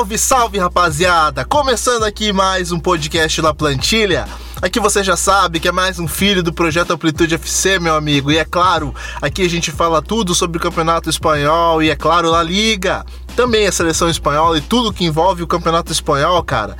Salve, salve, rapaziada! Começando aqui mais um podcast La Plantilha. Aqui você já sabe que é mais um filho do projeto Amplitude FC, meu amigo. E é claro, aqui a gente fala tudo sobre o Campeonato Espanhol e é claro, La Liga. Também a seleção espanhola e tudo que envolve o Campeonato Espanhol, cara.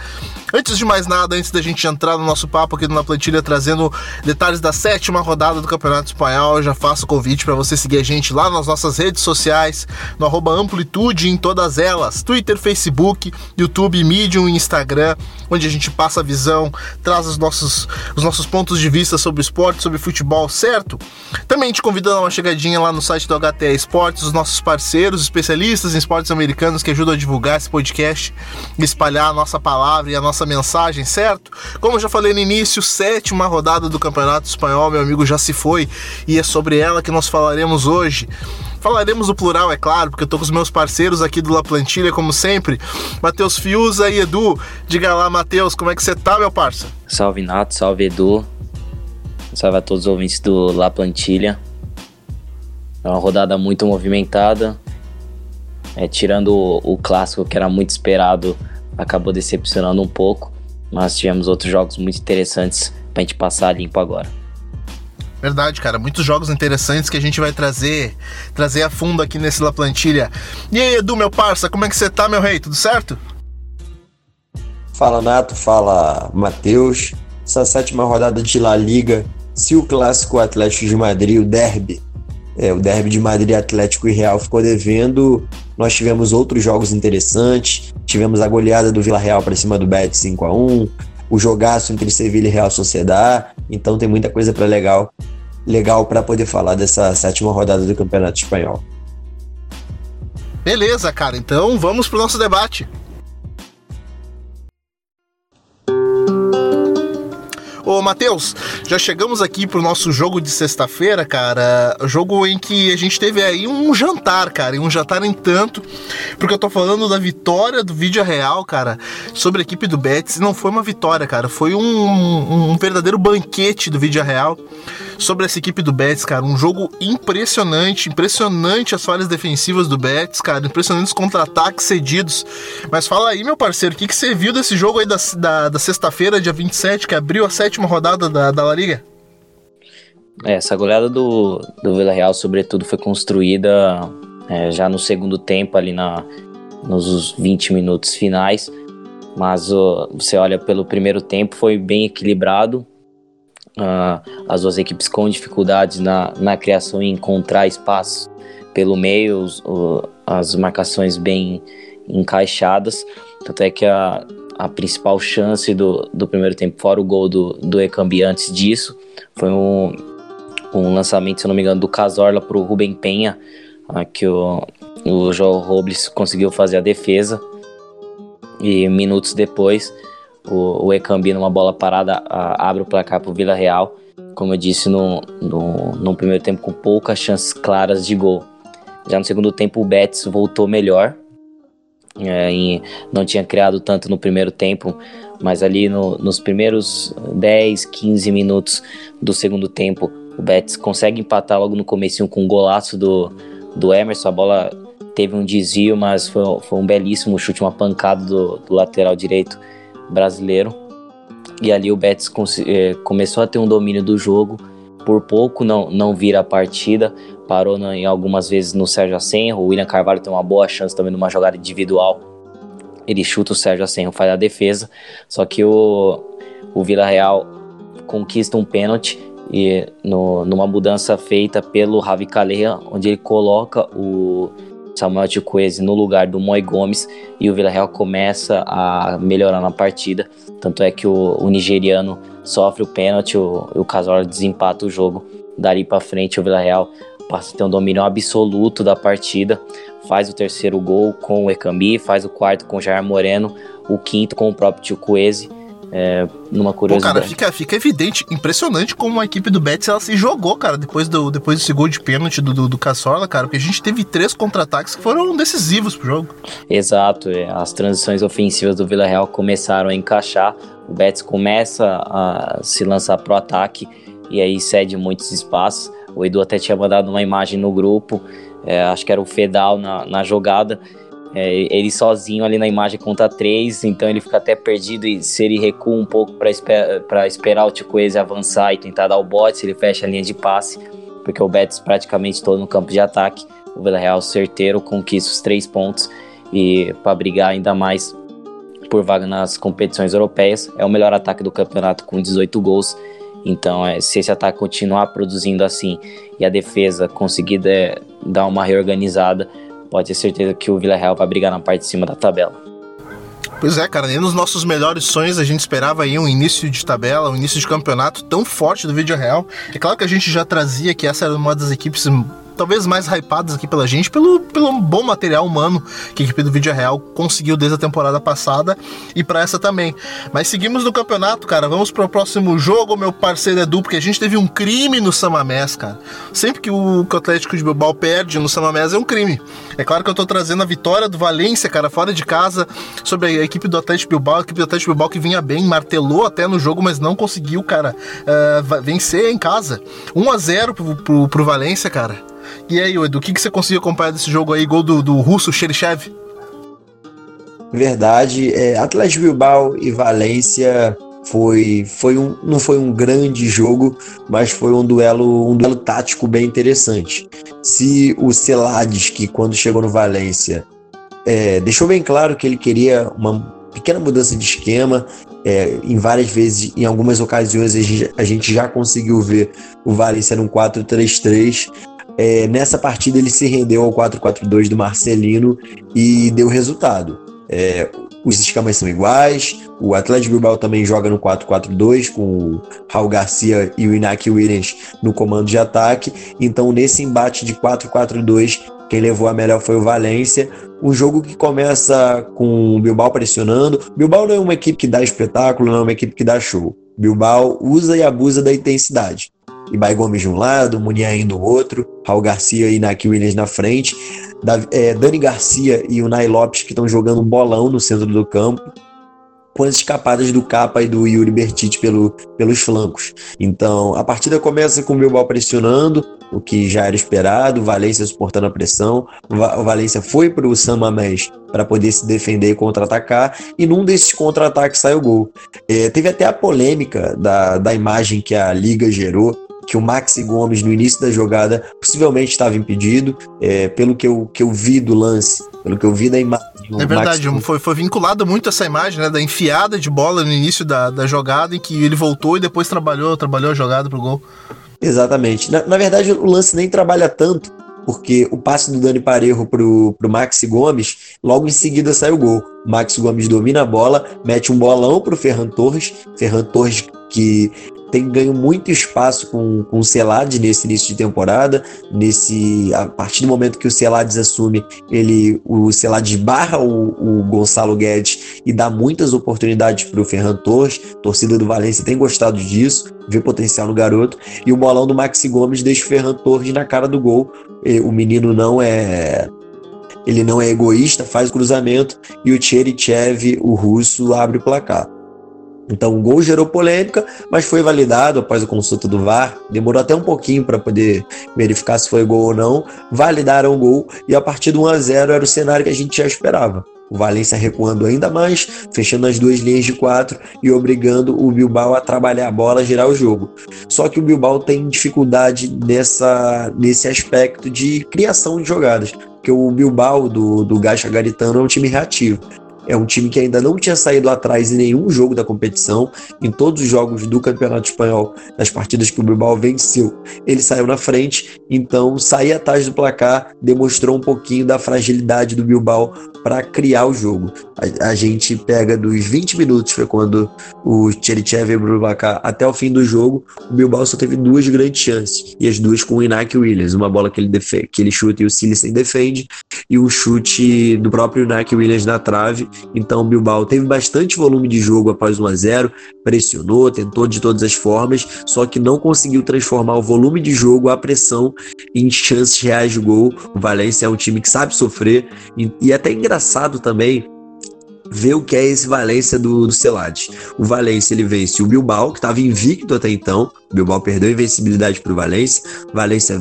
Antes de mais nada, antes da gente entrar no nosso papo aqui na plantilha trazendo detalhes da sétima rodada do Campeonato Espanhol, eu já faço o convite para você seguir a gente lá nas nossas redes sociais, no Amplitude em todas elas, Twitter, Facebook, YouTube, Medium e Instagram, onde a gente passa a visão, traz os nossos, os nossos pontos de vista sobre esporte, sobre futebol, certo? Também te convido a dar uma chegadinha lá no site do HTE Esportes, os nossos parceiros, especialistas em esportes americanos que ajudam a divulgar esse podcast, espalhar a nossa palavra e a nossa nossa mensagem, certo? Como eu já falei no início, sétima rodada do Campeonato Espanhol, meu amigo, já se foi e é sobre ela que nós falaremos hoje. Falaremos do plural, é claro, porque eu tô com os meus parceiros aqui do La Plantilha, como sempre. Matheus Fiuza e Edu. Diga lá, Matheus, como é que você tá, meu parça? Salve, Nato, salve, Edu. Salve a todos os ouvintes do La Plantilha. É uma rodada muito movimentada. É, tirando o, o clássico que era muito esperado acabou decepcionando um pouco, mas tivemos outros jogos muito interessantes pra gente passar limpo agora. Verdade, cara. Muitos jogos interessantes que a gente vai trazer trazer a fundo aqui nesse La Plantilha. E aí, Edu, meu parça, como é que você tá, meu rei? Tudo certo? Fala, Nato. Fala, Matheus. Essa sétima rodada de La Liga, se o clássico Atlético de Madrid, o derby, é, o derby de Madrid Atlético e Real ficou devendo. Nós tivemos outros jogos interessantes. Tivemos a goleada do Vila Real para cima do Betis 5 a 1 o jogaço entre Sevilha e Real Sociedad. Então tem muita coisa para legal, legal para poder falar dessa sétima rodada do Campeonato Espanhol. Beleza, cara. Então vamos pro nosso debate. Ô, Matheus, já chegamos aqui pro nosso jogo de sexta-feira, cara. Jogo em que a gente teve aí um jantar, cara. E um jantar em tanto. Porque eu tô falando da vitória do vídeo real, cara, sobre a equipe do Betis. Não foi uma vitória, cara. Foi um, um verdadeiro banquete do vídeo real sobre essa equipe do Betis, cara. Um jogo impressionante, impressionante as falhas defensivas do Betis, cara. Impressionantes contra-ataques cedidos. Mas fala aí, meu parceiro, o que, que você viu desse jogo aí da, da, da sexta-feira, dia 27, que abriu a sétima rodada da, da La Liga? É, essa goleada do, do Vila Real, sobretudo, foi construída é, já no segundo tempo, ali na, nos 20 minutos finais. Mas uh, você olha pelo primeiro tempo, foi bem equilibrado. Uh, as duas equipes com dificuldades na, na criação e encontrar espaço pelo meio, os, o, as marcações bem encaixadas. Tanto é que a, a principal chance do, do primeiro tempo, fora o gol do, do Ekambi antes disso, foi um, um lançamento, se não me engano, do Casorla para o Rubem Penha, uh, que o, o João Robles conseguiu fazer a defesa. E minutos depois, o, o Ekambi numa bola parada a, abre o placar para o Vila Real. Como eu disse, no, no, no, primeiro tempo com poucas chances claras de gol. Já no segundo tempo o Betis voltou melhor. É, não tinha criado tanto no primeiro tempo, mas ali no, nos primeiros 10, 15 minutos do segundo tempo, o Betis consegue empatar logo no começo com um golaço do, do Emerson. A bola teve um desvio, mas foi, foi um belíssimo chute, uma pancada do, do lateral direito brasileiro. E ali o Betis eh, começou a ter um domínio do jogo. Por pouco não, não vira a partida. Parou em algumas vezes no Sérgio Asenro. O William Carvalho tem uma boa chance também numa jogada individual. Ele chuta o Sérgio Asenro, faz a defesa. Só que o, o Vila Real conquista um pênalti e no, numa mudança feita pelo Ravi Calleja, onde ele coloca o Samuel Chukwueze no lugar do Moi Gomes e o Villarreal começa a melhorar na partida. Tanto é que o, o nigeriano sofre o pênalti, o, o Casola desempata o jogo. Dali para frente o Villarreal passa a ter um domínio absoluto da partida, faz o terceiro gol com o Ekambi, faz o quarto com o Jair Moreno, o quinto com o próprio Chukwueze é, numa curiosidade. Pô, cara, fica, fica evidente, impressionante como a equipe do Betis ela se jogou, cara, depois do, depois desse gol de pênalti do, do, do cara, porque a gente teve três contra-ataques que foram decisivos pro jogo. Exato, é, as transições ofensivas do Vila Real começaram a encaixar, o Betis começa a se lançar pro ataque e aí cede muitos espaços. O Edu até tinha mandado uma imagem no grupo, é, acho que era o Fedal na, na jogada, é, ele sozinho ali na imagem conta três, então ele fica até perdido e se ele recua um pouco para esper esperar o Ticoese avançar e tentar dar o bote, ele fecha a linha de passe, porque o Betis praticamente todo no campo de ataque, o Villarreal certeiro conquista os três pontos e para brigar ainda mais por vaga nas competições europeias, é o melhor ataque do campeonato com 18 gols. Então, é, se esse ataque continuar produzindo assim e a defesa conseguir dar uma reorganizada, pode ter certeza que o Villarreal vai brigar na parte de cima da tabela. Pois é, cara, nem nos nossos melhores sonhos a gente esperava aí um início de tabela, um início de campeonato tão forte do Vídeo Real. É claro que a gente já trazia que essa era uma das equipes talvez mais hypadas aqui pela gente, pelo, pelo bom material humano que a equipe do Vídeo Real conseguiu desde a temporada passada e para essa também. Mas seguimos no campeonato, cara. Vamos pro próximo jogo, meu parceiro Edu, porque a gente teve um crime no Samamés, cara. Sempre que o, que o Atlético de Bilbao perde no Samamés é um crime. É claro que eu tô trazendo a vitória do Valência, cara, fora de casa, sobre a equipe do Atlético Bilbao, a equipe do Atlético Bilbao que vinha bem, martelou até no jogo, mas não conseguiu, cara, uh, vencer em casa. 1 a 0 pro, pro, pro Valência, cara. E aí, Edu, o que, que você conseguiu acompanhar desse jogo aí, gol do, do russo Xerichev? Verdade, é, Atlético Bilbao e Valência foi, foi um, não foi um grande jogo, mas foi um duelo, um duelo tático bem interessante. Se o Celades, que quando chegou no Valência, é, deixou bem claro que ele queria uma pequena mudança de esquema, é, em várias vezes, em algumas ocasiões, a gente, a gente já conseguiu ver o Valência num 4-3-3, é, nessa partida ele se rendeu ao 4-4-2 do Marcelino e deu resultado. É, os esquemas são iguais, o Atlético Bilbao também joga no 4-4-2 com o Raul Garcia e o Inaki Williams no comando de ataque. Então, nesse embate de 4-4-2, quem levou a melhor foi o Valência. Um jogo que começa com o Bilbao pressionando. Bilbao não é uma equipe que dá espetáculo, não é uma equipe que dá show. Bilbao usa e abusa da intensidade. Ibai Gomes de um lado, Muniain do outro, Raul Garcia e Naki Williams na frente, é, Dani Garcia e o Nai Lopes que estão jogando um bolão no centro do campo, com as escapadas do Capa e do Yuri Bertite pelo, pelos flancos. Então, a partida começa com o Bilbao pressionando, o que já era esperado, Valência suportando a pressão. O Valência foi para o San Mamés para poder se defender e contra-atacar, e num desses contra-ataques saiu o gol. É, teve até a polêmica da, da imagem que a Liga gerou, que o Maxi Gomes, no início da jogada, possivelmente estava impedido, é, pelo que eu, que eu vi do lance, pelo que eu vi da imagem. É verdade, foi, foi vinculado muito essa imagem, né, da enfiada de bola no início da, da jogada, em que ele voltou e depois trabalhou, trabalhou a jogada pro gol. Exatamente. Na, na verdade, o lance nem trabalha tanto, porque o passe do Dani Parejo pro, pro Maxi Gomes, logo em seguida sai o gol. O Maxi Gomes domina a bola, mete um bolão pro Ferran Torres, Ferran Torres que tem ganho muito espaço com, com o Celades nesse início de temporada. Nesse, a partir do momento que o Celades assume, ele, o Celades barra o, o Gonçalo Guedes e dá muitas oportunidades para o Ferran Torres. A torcida do Valência tem gostado disso, vê potencial no garoto. E o bolão do Maxi Gomes deixa o Ferran Torres na cara do gol. O menino não é ele não é egoísta, faz o cruzamento e o Cherichev, o russo, abre o placar. Então o gol gerou polêmica, mas foi validado após a consulta do VAR. Demorou até um pouquinho para poder verificar se foi gol ou não. Validaram o gol e a partir do 1 a 0 era o cenário que a gente já esperava. O Valência recuando ainda mais, fechando as duas linhas de quatro e obrigando o Bilbao a trabalhar a bola, a girar o jogo. Só que o Bilbao tem dificuldade nessa, nesse aspecto de criação de jogadas, porque o Bilbao do, do Gacha Garitano é um time reativo. É um time que ainda não tinha saído atrás em nenhum jogo da competição. Em todos os jogos do Campeonato Espanhol, nas partidas que o Bilbao venceu, ele saiu na frente. Então, sair atrás do placar demonstrou um pouquinho da fragilidade do Bilbao para criar o jogo. A, a, gente pega dos 20 minutos, foi quando o Cherichev abriu o placar, até o fim do jogo, o Bilbao só teve duas grandes chances. E as duas com o Inak Williams. Uma bola que ele, que ele chuta e o Silicen defende, e um chute do próprio Inak Williams na trave então o Bilbao teve bastante volume de jogo após 1 a 0, pressionou, tentou de todas as formas, só que não conseguiu transformar o volume de jogo, a pressão em chances reais de gol. O Valência é um time que sabe sofrer e, e é até engraçado também ver o que é esse Valência do, do Celades. O Valência ele vence o Bilbao, que estava invicto até então. O Bilbao perdeu a invencibilidade para o Valência. Valência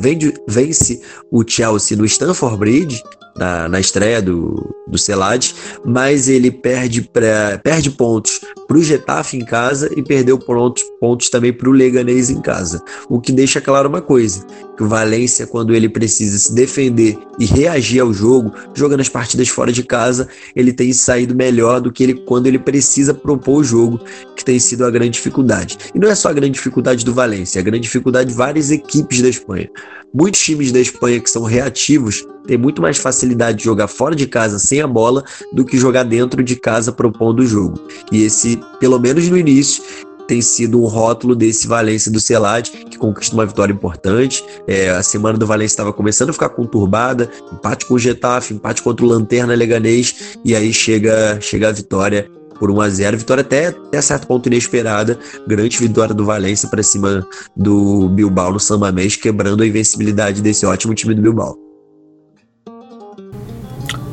vence o Chelsea no Stamford Bridge na, na estreia do, do Celades, mas ele perde, pra, perde pontos para o Getafe em casa e perdeu pontos, pontos também para o Leganês em casa. O que deixa claro uma coisa: que o Valência, quando ele precisa se defender e reagir ao jogo, jogando as partidas fora de casa, ele tem saído melhor do que ele quando ele precisa propor o jogo, que tem sido a grande dificuldade. E não é só a grande dificuldade do Valência, é a grande dificuldade de várias equipes da Espanha. Muitos times da Espanha que são reativos têm muito mais facilidade de jogar fora de casa sem a bola do que jogar dentro de casa propondo o jogo. E esse, pelo menos no início, tem sido um rótulo desse Valência do Celade, que conquista uma vitória importante. É, a semana do Valência estava começando a ficar conturbada, empate com o Getafe, empate contra o Lanterna Leganês, e aí chega, chega a vitória por 1 a 0 Vitória até, até certo ponto inesperada. Grande vitória do Valência para cima do Bilbao no Samba Mês, quebrando a invencibilidade desse ótimo time do Bilbao.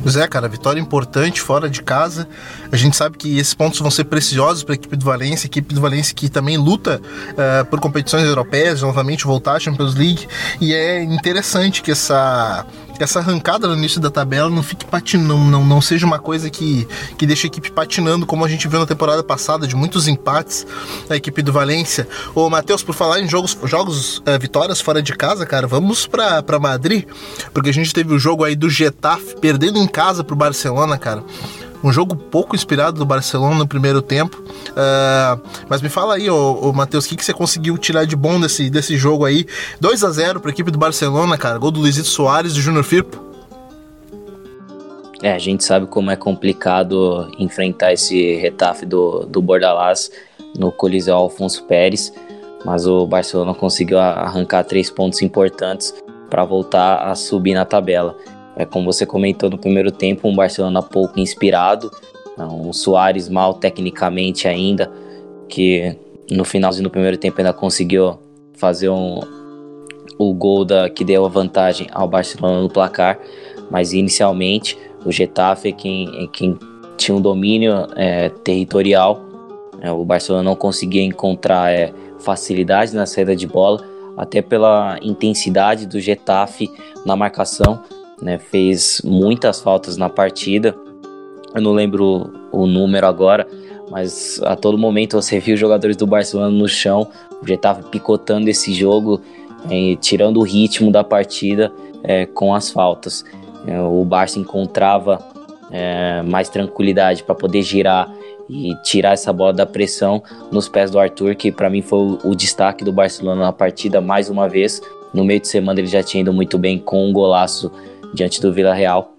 Pois é, cara, vitória importante fora de casa. A gente sabe que esses pontos vão ser preciosos para a equipe do Valência, equipe do Valência que também luta uh, por competições europeias, novamente voltar à Champions League. E é interessante que essa essa arrancada no início da tabela não fique patinando, não, não, seja uma coisa que, que deixe a equipe patinando, como a gente viu na temporada passada, de muitos empates da equipe do Valência. Ô, Matheus, por falar em jogos, jogos uh, vitórias fora de casa, cara, vamos pra, pra Madrid, porque a gente teve o jogo aí do Getafe perdendo em casa pro Barcelona, cara. Um jogo pouco inspirado do Barcelona no primeiro tempo. Uh, mas me fala aí, ô, ô Matheus, o que, que você conseguiu tirar de bom desse, desse jogo aí? 2 a 0 para a equipe do Barcelona, cara. Gol do Luizito Soares e Júnior Firpo. É, a gente sabe como é complicado enfrentar esse retafe do, do Bordalás no Coliseu Alfonso Pérez, mas o Barcelona conseguiu arrancar três pontos importantes para voltar a subir na tabela. É, como você comentou no primeiro tempo, um Barcelona pouco inspirado, né, um Soares mal tecnicamente ainda, que no finalzinho do primeiro tempo ainda conseguiu fazer um, o gol da, que deu a vantagem ao Barcelona no placar, mas inicialmente o Getafe é quem, quem tinha um domínio é, territorial, é, o Barcelona não conseguia encontrar é, facilidade na saída de bola, até pela intensidade do Getafe na marcação, né, fez muitas faltas na partida. Eu não lembro o número agora, mas a todo momento você viu os jogadores do Barcelona no chão, já estava picotando esse jogo, é, tirando o ritmo da partida é, com as faltas. É, o Barça encontrava é, mais tranquilidade para poder girar e tirar essa bola da pressão nos pés do Arthur, que para mim foi o, o destaque do Barcelona na partida mais uma vez. No meio de semana ele já tinha ido muito bem com um golaço diante do Vila Real.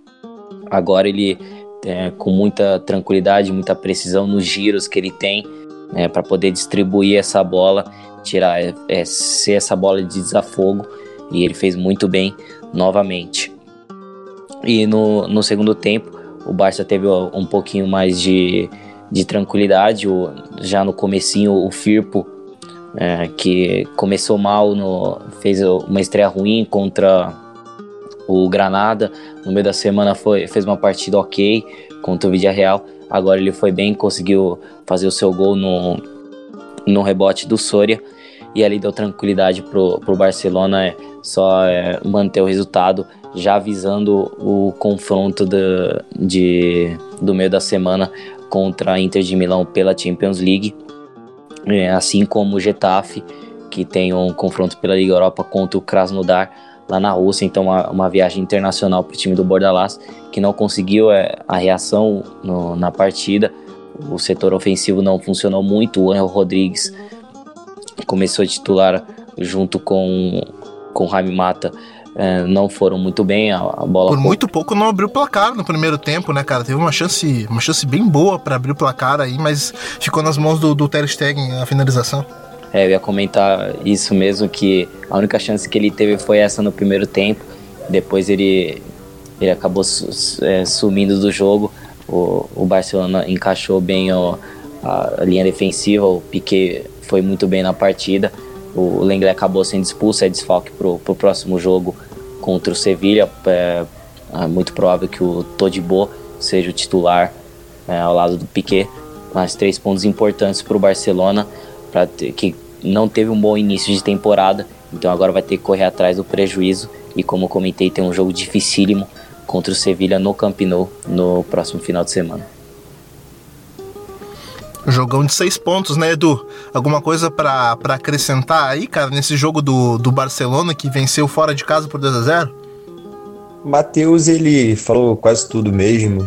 Agora ele, é, com muita tranquilidade, muita precisão nos giros que ele tem, é, para poder distribuir essa bola, tirar é, é, ser essa bola de desafogo, e ele fez muito bem novamente. E no, no segundo tempo, o Barça teve um pouquinho mais de, de tranquilidade, o, já no comecinho o Firpo, é, que começou mal, no, fez uma estreia ruim contra o Granada, no meio da semana, foi, fez uma partida ok contra o Real. Agora ele foi bem, conseguiu fazer o seu gol no, no rebote do Soria. E ali deu tranquilidade pro, pro Barcelona é, só é, manter o resultado, já visando o confronto de, do meio da semana contra a Inter de Milão pela Champions League. É, assim como o Getafe, que tem um confronto pela Liga Europa contra o Krasnodar lá na Rússia, então uma, uma viagem internacional para o time do Bordalás, que não conseguiu é, a reação no, na partida. O setor ofensivo não funcionou muito. O Angel Rodrigues começou a titular junto com, com o Jaime Mata. É, não foram muito bem, a, a bola... Por muito pouco não abriu o placar no primeiro tempo, né, cara? Teve uma chance, uma chance bem boa para abrir o placar aí, mas ficou nas mãos do, do Ter Stegen a finalização. É, eu ia comentar isso mesmo, que a única chance que ele teve foi essa no primeiro tempo. Depois ele, ele acabou su, é, sumindo do jogo. O, o Barcelona encaixou bem o, a, linha defensiva, o Piquet foi muito bem na partida. O Lenglet acabou sendo expulso, é desfalque para o próximo jogo contra o Sevilha. É, é, muito provável que o Todibo seja o titular é, ao lado do Piquet. Mas três pontos importantes para o Barcelona para que não teve um bom início de temporada, então agora vai ter que correr atrás do prejuízo e como comentei tem um jogo dificílimo contra o Sevilha no Camp Nou no próximo final de semana. Jogão de seis pontos, né, Edu? Alguma coisa para acrescentar aí, cara, nesse jogo do, do Barcelona que venceu fora de casa por 2 a 0 Matheus, ele falou quase tudo mesmo.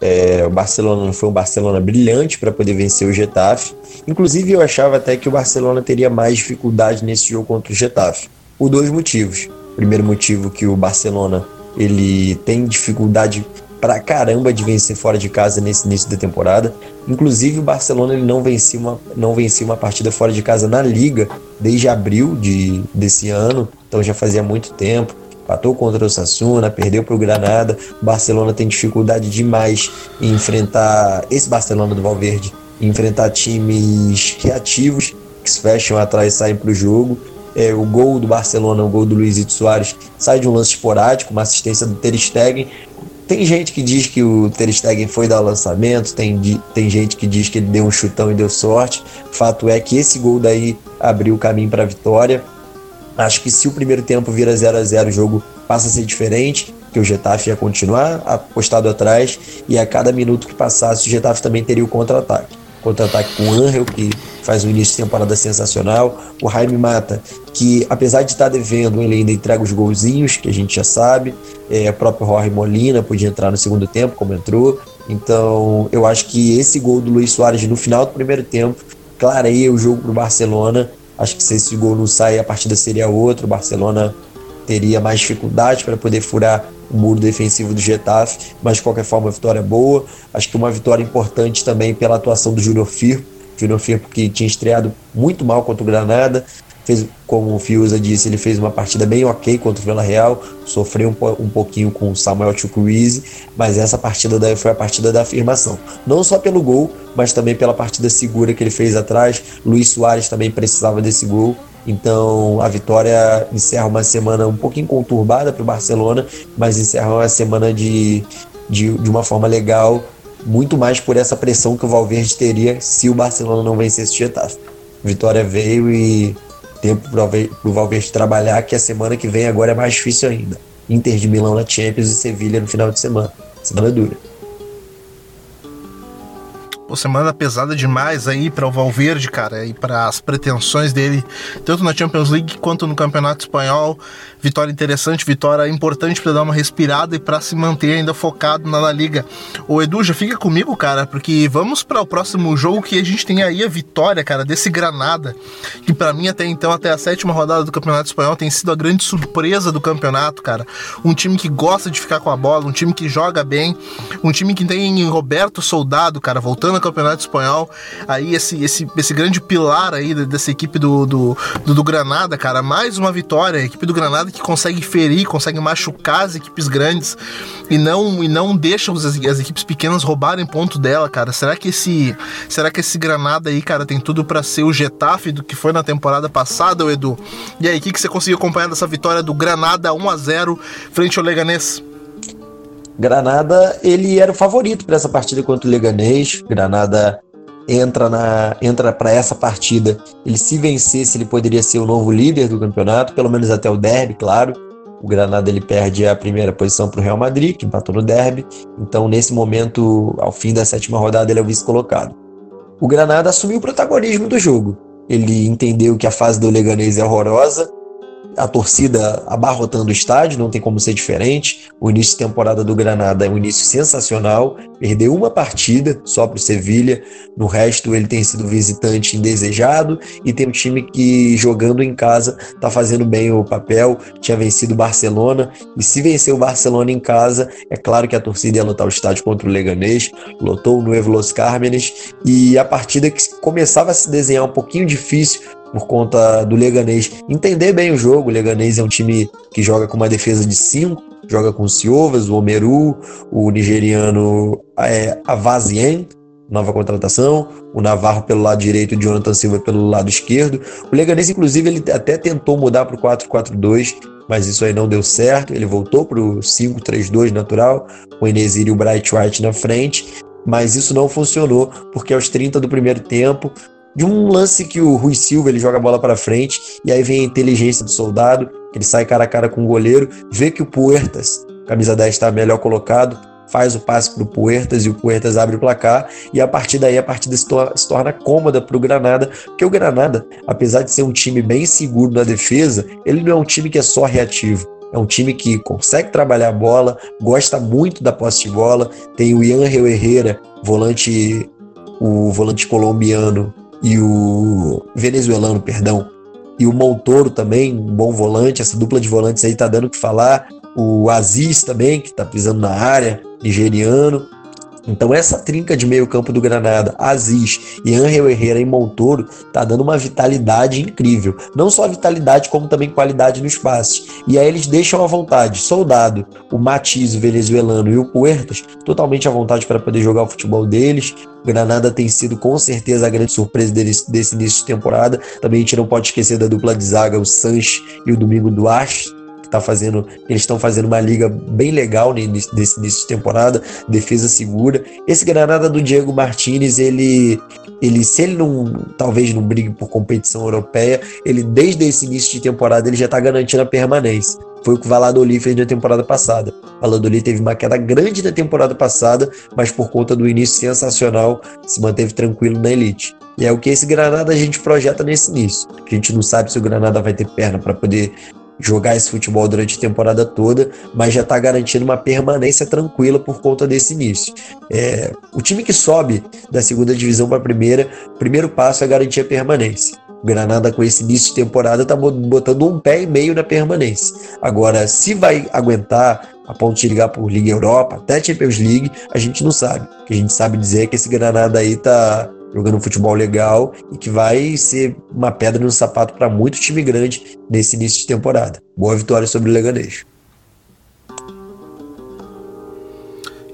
É, o Barcelona foi um Barcelona brilhante para poder vencer o Getafe. Inclusive, eu achava até que o Barcelona teria mais dificuldade nesse jogo contra o Getafe. Por dois motivos. Primeiro motivo que o Barcelona ele tem dificuldade pra caramba de vencer fora de casa nesse início da temporada. Inclusive o Barcelona ele não vencia uma, não vencia uma partida fora de casa na liga desde abril de, desse ano, então já fazia muito tempo. Patou contra o Sassuna, perdeu para o Granada. O Barcelona tem dificuldade demais em enfrentar esse Barcelona do Valverde, enfrentar times reativos que se fecham atrás e saem para o jogo. É, o gol do Barcelona, o gol do Luizito Soares, sai de um lance esporádico, uma assistência do Ter Stegen, tem gente que diz que o Ter Stegen foi dar lançamento, tem, tem gente que diz que ele deu um chutão e deu sorte. Fato é que esse gol daí abriu o caminho para a vitória. Acho que se o primeiro tempo vira 0 a 0 o jogo passa a ser diferente, que o Getafe ia continuar apostado atrás e a cada minuto que passasse o Getafe também teria o contra-ataque contra-ataque com o Angel, que faz um início de temporada sensacional. O Jaime Mata, que apesar de estar devendo, ele ainda entrega os golzinhos, que a gente já sabe. É, o próprio Jorge Molina podia entrar no segundo tempo, como entrou. Então, eu acho que esse gol do Luiz Soares no final do primeiro tempo clareia o jogo para o Barcelona. Acho que se esse gol não sair, a partida seria outra. O Barcelona teria mais dificuldade para poder furar o muro defensivo do Getafe, mas de qualquer forma, uma vitória boa. Acho que uma vitória importante também pela atuação do Júnior Firpo. Júnior Firpo que tinha estreado muito mal contra o Granada, fez, como o Fiuza disse, ele fez uma partida bem ok contra o Vila Real, sofreu um, um pouquinho com o Samuel Chukwueze, mas essa partida daí foi a partida da afirmação. Não só pelo gol, mas também pela partida segura que ele fez atrás. Luiz Soares também precisava desse gol. Então a vitória encerra uma semana um pouquinho conturbada para o Barcelona, mas encerra uma semana de, de, de uma forma legal, muito mais por essa pressão que o Valverde teria se o Barcelona não vencesse o Getafe. Vitória veio e tempo para o Valverde trabalhar, que a semana que vem agora é mais difícil ainda. Inter de Milão na Champions e Sevilha no final de semana. Semana dura. Pô, semana pesada demais aí para o Valverde, cara, e para as pretensões dele, tanto na Champions League quanto no Campeonato Espanhol. Vitória interessante, vitória importante para dar uma respirada e para se manter ainda focado na La Liga. O Edu, já fica comigo, cara, porque vamos para o próximo jogo que a gente tem aí a vitória, cara, desse Granada, que para mim até então, até a sétima rodada do Campeonato Espanhol, tem sido a grande surpresa do campeonato, cara. Um time que gosta de ficar com a bola, um time que joga bem, um time que tem Roberto Soldado, cara, voltando no Campeonato Espanhol. Aí esse, esse, esse grande pilar aí dessa equipe do, do, do, do Granada, cara. Mais uma vitória. A equipe do Granada que consegue ferir, consegue machucar as equipes grandes e não, e não deixa as, as equipes pequenas roubarem ponto dela, cara. Será que esse, será que esse Granada aí, cara, tem tudo para ser o Getafe do que foi na temporada passada, Edu? E aí, o que, que você conseguiu acompanhar dessa vitória do Granada 1 a 0 frente ao Leganês? Granada, ele era o favorito para essa partida contra o Leganês. Granada entra na entra para essa partida. Ele se vencesse, ele poderia ser o novo líder do campeonato, pelo menos até o derby, claro. O Granada ele perde a primeira posição para o Real Madrid, que empatou no derby. Então, nesse momento, ao fim da sétima rodada, ele é o vice-colocado. O Granada assumiu o protagonismo do jogo. Ele entendeu que a fase do Leganês é horrorosa, a torcida abarrotando o estádio, não tem como ser diferente. O início de temporada do Granada é um início sensacional. Perdeu uma partida só para o Sevilha, no resto ele tem sido visitante indesejado e tem um time que jogando em casa está fazendo bem o papel. Tinha vencido o Barcelona e se vencer o Barcelona em casa, é claro que a torcida ia lotar o estádio contra o Leganês, lotou o Nuevo Los Cármenes e a partida que começava a se desenhar um pouquinho difícil por conta do Leganês entender bem o jogo. O Leganês é um time que joga com uma defesa de 5, joga com o Siovas, o Omeru, o nigeriano é, Avazien, nova contratação, o Navarro pelo lado direito e o Jonathan Silva pelo lado esquerdo. O Leganês, inclusive, ele até tentou mudar para o 4-4-2, mas isso aí não deu certo. Ele voltou para o 5-3-2 natural, com o Enesir e o Bright White na frente, mas isso não funcionou, porque aos 30 do primeiro tempo, de um lance que o Rui Silva ele joga a bola para frente e aí vem a inteligência do soldado, ele sai cara a cara com o goleiro, vê que o Puertas camisa 10 está melhor colocado, faz o passe para o Puertas e o Puertas abre o placar e a partir daí a partida se, se torna cômoda para o Granada, porque o Granada, apesar de ser um time bem seguro na defesa, ele não é um time que é só reativo. É um time que consegue trabalhar a bola, gosta muito da posse de bola. Tem o Ian Herrera, volante, o volante colombiano e o venezuelano, perdão, e o Montoro também, um bom volante. Essa dupla de volantes aí tá dando o que falar. O Aziz também, que tá pisando na área, nigeriano. Então essa trinca de meio campo do Granada, Aziz e Angel Herrera em Montoro, tá dando uma vitalidade incrível. Não só vitalidade, como também qualidade no espaço. E aí eles deixam à vontade Soldado, o Matiz, o venezuelano e o Puertas, totalmente à vontade para poder jogar o futebol deles. O Granada tem sido com certeza a grande surpresa desse, desse início de temporada. Também a gente não pode esquecer da dupla de zaga, o Sanches e o Domingo Duarte que tá fazendo, eles estão fazendo uma liga bem legal nesse, início de temporada, defesa segura. Esse Granada do Diego Martinez, ele ele se ele não talvez não brigue por competição europeia, ele desde esse início de temporada ele já está garantindo a permanência. Foi o que o Valladolid fez na temporada passada. O Valladolid teve uma queda grande na temporada passada, mas por conta do início sensacional se manteve tranquilo na elite. E é o que esse Granada a gente projeta nesse início. A gente não sabe se o Granada vai ter perna para poder jogar esse futebol durante a temporada toda, mas já está garantindo uma permanência tranquila por conta desse início. É, o time que sobe da segunda divisão para a primeira, primeiro passo é garantir a permanência. O Granada, com esse início de temporada, está botando um pé e meio na permanência. Agora, se vai aguentar a ponto de ligar por Liga Europa, até Champions League, a gente não sabe. O que a gente sabe dizer é que esse Granada aí está jogando um futebol legal e que vai ser uma pedra no sapato para muito time grande nesse início de temporada. Boa vitória sobre o Leganês.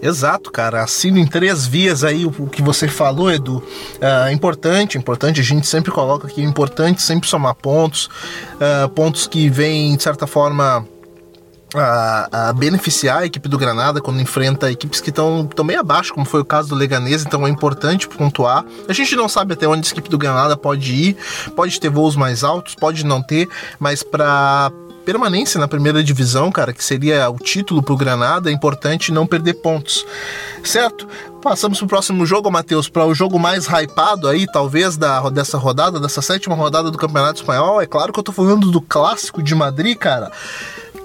Exato, cara. Assino em três vias aí o, que você falou, Edu. É importante, importante, a gente sempre coloca aqui, é importante sempre somar pontos, uh, pontos que vêm, de certa forma, a, a, beneficiar a equipe do Granada quando enfrenta equipes que estão bem abaixo, como foi o caso do Leganês, então é importante pontuar. A gente não sabe até onde a equipe do Granada pode ir, pode ter voos mais altos, pode não ter, mas para permanência na primeira divisão, cara, que seria o título para o Granada, é importante não perder pontos, certo? Passamos para o próximo jogo, Matheus, para o jogo mais hypado aí, talvez, da, dessa rodada, dessa sétima rodada do Campeonato Espanhol. É claro que eu tô falando do clássico de Madrid, cara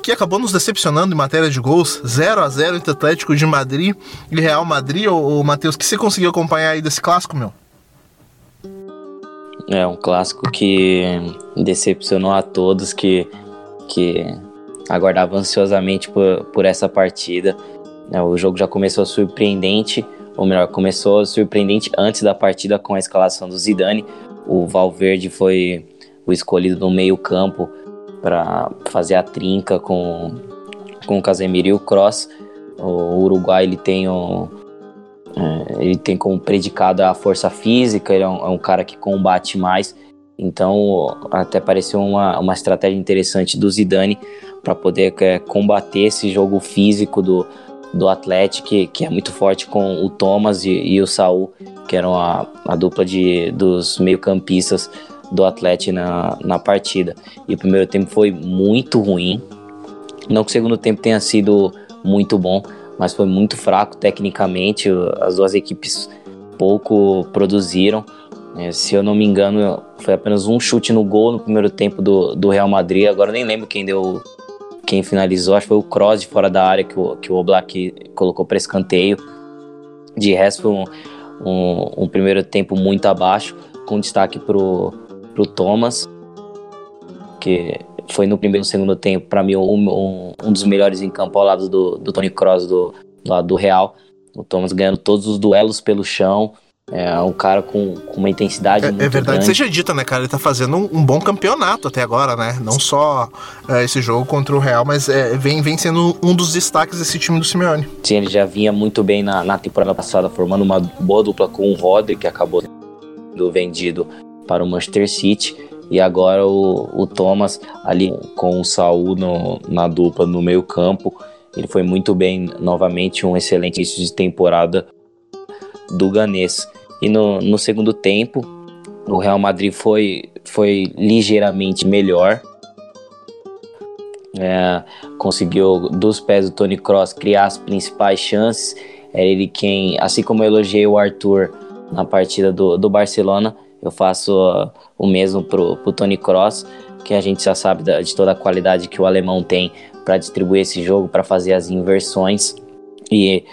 que acabou nos decepcionando em matéria de gols, 0 a 0 entre Atlético de Madrid e Real Madrid. Ô, Matheus, o que você conseguiu acompanhar aí desse clássico, meu? É um clássico que decepcionou a todos que, que aguardavam ansiosamente por, por essa partida. É, o jogo já começou surpreendente, ou melhor, começou surpreendente antes da partida com a escalação do Zidane. O Valverde foi o escolhido no meio campo para fazer a trinca com, com o Casemiro e o Cross. O Uruguai ele tem um, é, ele tem como predicado a força física, ele é um, é um cara que combate mais. Então, até pareceu uma, uma estratégia interessante do Zidane para poder é, combater esse jogo físico do, do Atlético, que, que é muito forte com o Thomas e, e o Saul, que eram a, a dupla de, dos meio-campistas do Atlético na, na partida. E o primeiro tempo foi muito ruim. Não que o segundo tempo tenha sido muito bom, mas foi muito fraco tecnicamente. As duas equipes pouco produziram. É, se eu não me engano, foi apenas um chute no gol no primeiro tempo do, do Real Madrid. Agora nem lembro quem deu, quem finalizou. Acho que foi o Cross de fora da área que o, que o Oblak colocou para escanteio. De resto, foi um, um, um primeiro tempo muito abaixo, com destaque pro pro Thomas, que foi no primeiro e segundo tempo, para mim, um, um, dos melhores em campo ao lado do, do Tony Cross do, do lado do Real. O Thomas ganhando todos os duelos pelo chão. É um cara com, com uma intensidade é, É verdade, grande. seja dita, né, cara? Ele tá fazendo um, um bom campeonato até agora, né? Não só é, esse jogo contra o Real, mas é, vem, vem sendo um dos destaques desse time do Simeone. Sim, ele já vinha muito bem na, na temporada passada, formando uma boa dupla com o Rodri, que acabou sendo vendido para o Manchester City. E agora o, o Thomas ali com o Saul no, na dupla no meio campo. Ele foi muito bem novamente, um excelente início de temporada do Ganês. E no, no segundo tempo, o Real Madrid foi, foi ligeiramente melhor. é, conseguiu dos pés do Tony Cross criar as principais chances. É ele quem, assim como eu elogiei o Arthur na partida do, do Barcelona, eu faço uh, o mesmo pro, pro Tony Cross, que a gente já sabe da, de toda a qualidade que o alemão tem para distribuir esse jogo, para fazer as inversões. E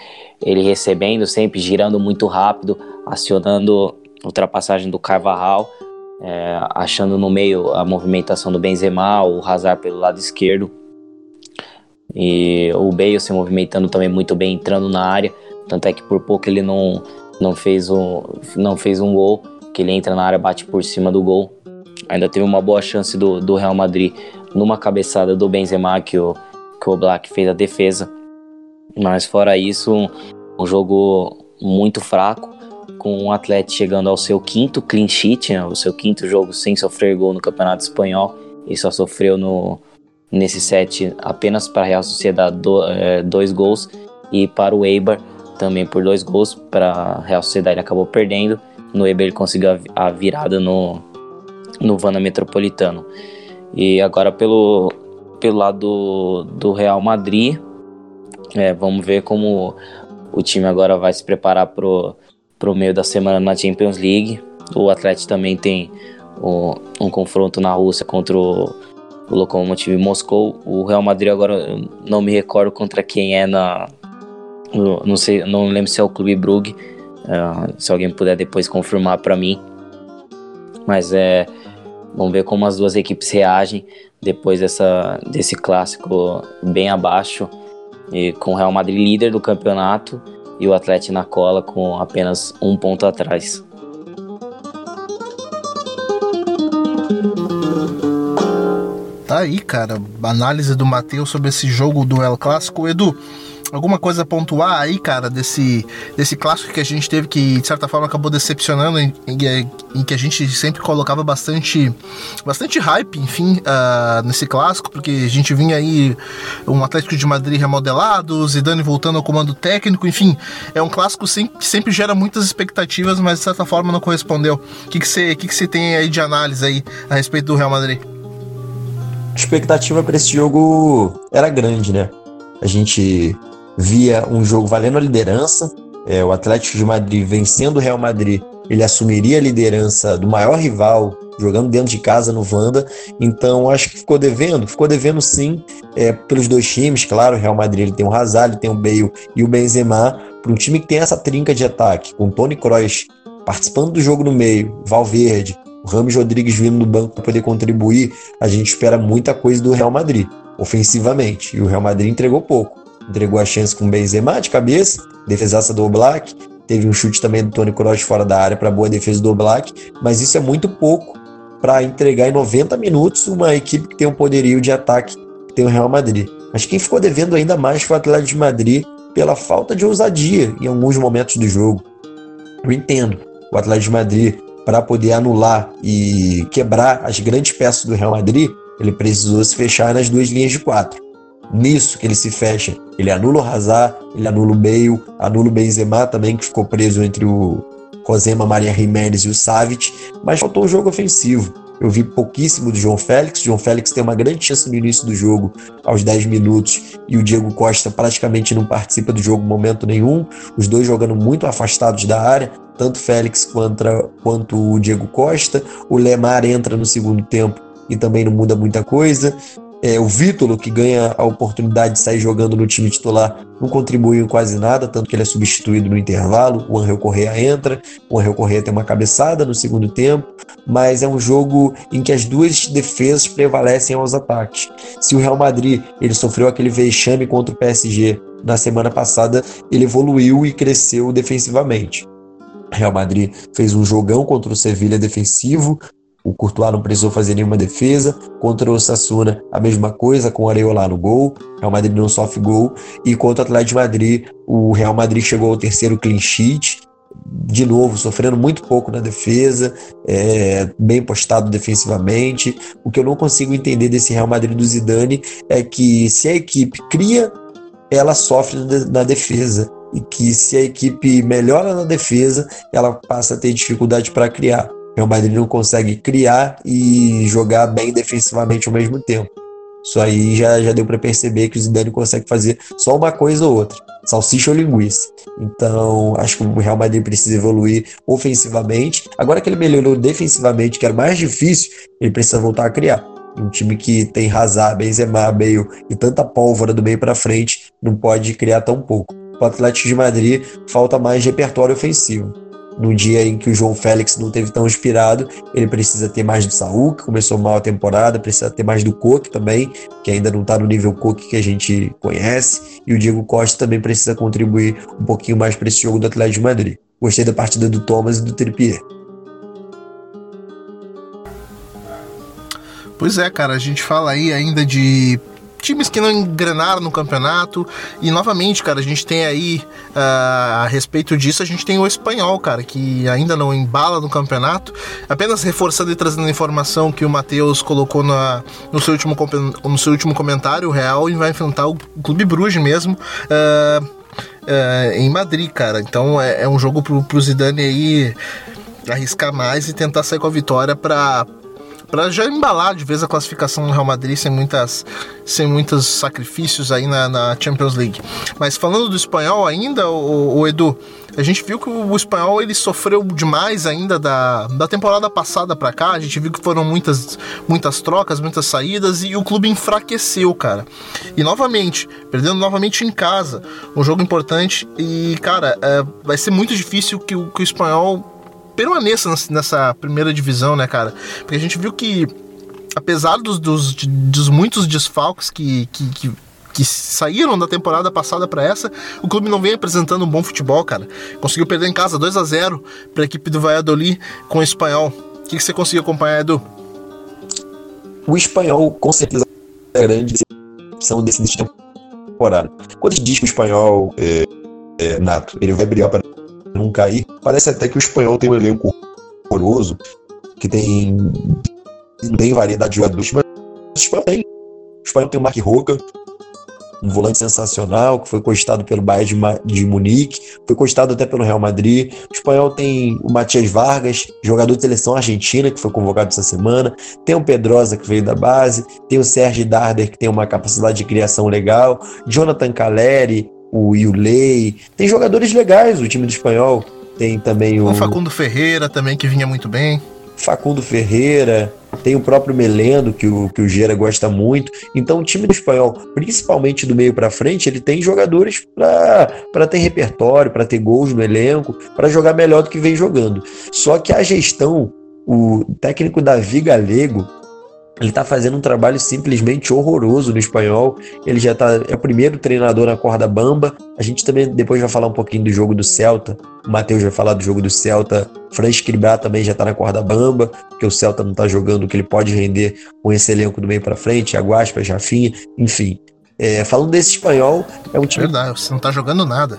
ele recebendo sempre, girando muito rápido, acionando ultrapassagem do Carvajal, é, achando no meio a movimentação do Benzema, o Hazard pelo lado esquerdo. E o Bale se movimentando também muito bem, entrando na área, tanto é que por pouco ele não, não, fez, um, não fez um gol, que ele entra na área, bate por cima do gol. Ainda teve uma boa chance do, do Real Madrid numa cabeçada do Benzema que o, que o Black fez a defesa. Mas fora isso, um, um jogo muito fraco, com o Atlético chegando ao seu quinto clean sheet, né, o seu quinto jogo sem sofrer gol no Campeonato Espanhol, e só sofreu no, nesse set apenas para a Real Sociedade do, é, dois gols, e para o Eibar também por dois gols, para a Real Sociedade ele acabou perdendo, no Eibar ele conseguiu a, a virada no, no Vana Metropolitano. E agora pelo, pelo lado do, do Real Madrid, é, vamos ver como o time agora vai se preparar pro, pro meio da semana na Champions League. O Atlético também tem o, um confronto na Rússia contra o, o Lokomotiv Moscou. O Real Madrid agora não me recordo contra quem é na não sei, não lembro se é o Clube Brugge. Uh, se alguém puder depois confirmar para mim. Mas é vamos ver como as duas equipes reagem depois dessa, desse clássico bem abaixo e com o Real Madrid líder do campeonato e o Atlético na cola com apenas um ponto atrás. Tá aí, cara, análise do Matheus sobre esse jogo do El Clássico. Edu, alguma coisa a pontuar aí, cara, desse, desse clássico que a gente teve que, de certa forma, acabou decepcionando, em, em que a gente sempre colocava bastante, bastante hype, enfim, uh, nesse clássico, porque a gente vinha aí um Atlético de Madrid remodelado, Zidane voltando ao comando técnico, enfim, é um clássico que sempre gera muitas expectativas, mas de certa forma não correspondeu. O que você que que que tem aí de análise aí a respeito do Real Madrid? A expectativa para esse jogo era grande, né? A gente via um jogo valendo a liderança. É, o Atlético de Madrid vencendo o Real Madrid, ele assumiria a liderança do maior rival, jogando dentro de casa no Vanda. Então acho que ficou devendo, ficou devendo sim, é, pelos dois times. Claro, o Real Madrid ele tem o Hazard, ele tem o Bale e o Benzema. Para um time que tem essa trinca de ataque, com o Tony Kroos participando do jogo no meio, Valverde, o Ramos Rodrigues vindo do banco para poder contribuir, a gente espera muita coisa do Real Madrid, ofensivamente. E o Real Madrid entregou pouco entregou a chance com o Benzema de cabeça, defesaça do Oblak, teve um chute também do Tony Kroos fora da área para boa defesa do Oblak, mas isso é muito pouco para entregar em 90 minutos uma equipe que tem um poderio de ataque que tem o Real Madrid. Mas quem ficou devendo ainda mais foi o Atlético de Madrid pela falta de ousadia em alguns momentos do jogo. Eu entendo o Atlético de Madrid para poder anular e quebrar as grandes peças do Real Madrid, ele precisou se fechar nas duas linhas de quatro nisso que ele se fecha. Ele anula o Hazard, ele anula o Bale, anula o Benzema também, que ficou preso entre o Rosema, Maria Jiménez e o Savic, mas faltou o jogo ofensivo. Eu vi pouquíssimo do João Félix. O João Félix tem uma grande chance no início do jogo, aos 10 minutos, e o Diego Costa praticamente não participa do jogo em momento nenhum. Os dois jogando muito afastados da área, tanto Félix quanto, quanto o Diego Costa. O Lemar entra no segundo tempo e também não muda muita coisa. É, o Vítolo, que ganha a oportunidade de sair jogando no time titular, não contribui em quase nada, tanto que ele é substituído no intervalo. O Angel Correa entra, o Angel Correa tem uma cabeçada no segundo tempo, mas é um jogo em que as duas defesas prevalecem aos ataques. Se o Real Madrid ele sofreu aquele vexame contra o PSG na semana passada, ele evoluiu e cresceu defensivamente. Real Madrid fez um jogão contra o Sevilha defensivo, o Courtois não precisou fazer nenhuma defesa. Contra o Sassuna, a mesma coisa, com o Areola no gol. Real Madrid não sofre gol. E contra o Atlético de Madrid, o Real Madrid chegou ao terceiro clean sheet. De novo, sofrendo muito pouco na defesa, é, bem postado defensivamente. O que eu não consigo entender desse Real Madrid do Zidane é que se a equipe cria, ela sofre na defesa e que se a equipe melhora na defesa, ela passa a ter dificuldade para criar. Real Madrid não consegue criar e jogar bem defensivamente ao mesmo tempo. Isso aí já, já deu para perceber que o Zidane consegue fazer só uma coisa ou outra, salsicha ou linguiça. Então, acho que o Real Madrid precisa evoluir ofensivamente. Agora que ele melhorou defensivamente, que era mais difícil, ele precisa voltar a criar. Um time que tem Hazard, Benzema, Bale e tanta pólvora do meio para frente, não pode criar tão pouco. O Atlético de Madrid falta mais repertório ofensivo. No dia em que o João Félix não teve tão inspirado, ele precisa ter mais do Saúl, que começou mal a temporada, precisa ter mais do Coque também, que ainda não está no nível Coque que a gente conhece, e o Diego Costa também precisa contribuir um pouquinho mais para esse jogo do Atlético de Madrid. Gostei da partida do Thomas e do Trippier. Pois é, cara, a gente fala aí ainda de times que não engrenaram no campeonato. E novamente, cara, a gente tem aí uh, a respeito disso, a gente tem o espanhol, cara, que ainda não embala no campeonato. Apenas reforçando e trazendo a informação que o Matheus colocou na, no, seu último, no seu último comentário, o Real vai enfrentar o Clube Bruges mesmo. Uh, em Madrid, cara. Então é, é um jogo pro, pro Zidane aí arriscar mais e tentar sair com a vitória para para já embalar de vez a classificação do Real Madrid sem muitas sem muitos sacrifícios aí na, na Champions League. Mas falando do espanhol ainda, o, o, Edu, a gente viu que o, espanhol ele sofreu demais ainda da, da temporada passada para cá. A gente viu que foram muitas muitas trocas, muitas saídas e o clube enfraqueceu, cara. E novamente, perdendo novamente em casa, um jogo importante e cara, é, vai ser muito difícil que que o espanhol permaneça nessa primeira divisão, né, cara? Porque a gente viu que, apesar dos, dos, dos muitos desfalques que, que, que que saíram da temporada passada para essa, o clube não vem apresentando um bom futebol, cara. Conseguiu perder em casa 2 a 0 para a equipe do Valladolid com o Espanhol. O que, que você conseguiu acompanhar, Edu? O Espanhol, com certeza, é a grande decepção desse temporada. Quando a gente diz que o Espanhol, é, é, Nato, ele vai brigar para não cair. Parece até que o espanhol tem um elenco horroroso, que tem, tem variedade de jogadores, mas o espanhol tem. O espanhol tem o Mark Roca, um volante sensacional, que foi cogitado pelo Bayern de, de Munique, foi cogitado até pelo Real Madrid. O espanhol tem o Matias Vargas, jogador de seleção argentina, que foi convocado essa semana. Tem o Pedrosa, que veio da base. Tem o Sérgio Darder, que tem uma capacidade de criação legal. Jonathan Caleri, o Yulei. Tem jogadores legais o time do espanhol. Tem também o. O Facundo Ferreira também, que vinha muito bem. Facundo Ferreira, tem o próprio Melendo, que o, que o Gera gosta muito. Então, o time do espanhol, principalmente do meio para frente, ele tem jogadores para ter repertório, para ter gols no elenco, para jogar melhor do que vem jogando. Só que a gestão, o técnico Davi Galego, ele está fazendo um trabalho simplesmente horroroso no espanhol. Ele já tá, é o primeiro treinador na corda bamba. A gente também depois vai falar um pouquinho do jogo do Celta. O Matheus vai falar do jogo do Celta. Fran Escribá também já está na corda bamba, porque o Celta não está jogando o que ele pode render com esse elenco do meio para frente. Aguaspa, Jafinha, enfim. É, falando desse espanhol, é um time. Verdade, você não está jogando nada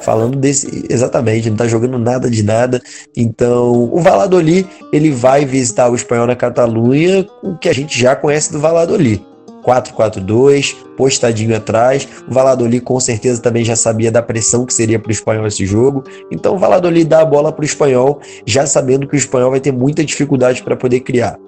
falando desse exatamente, não tá jogando nada de nada. Então, o Valladolid, ele vai visitar o espanhol na Catalunha, o que a gente já conhece do Valladolid. 4-4-2, postadinho atrás. O Valladolid com certeza também já sabia da pressão que seria para o espanhol esse jogo. Então o Valladolid dá a bola para o espanhol, já sabendo que o espanhol vai ter muita dificuldade para poder criar.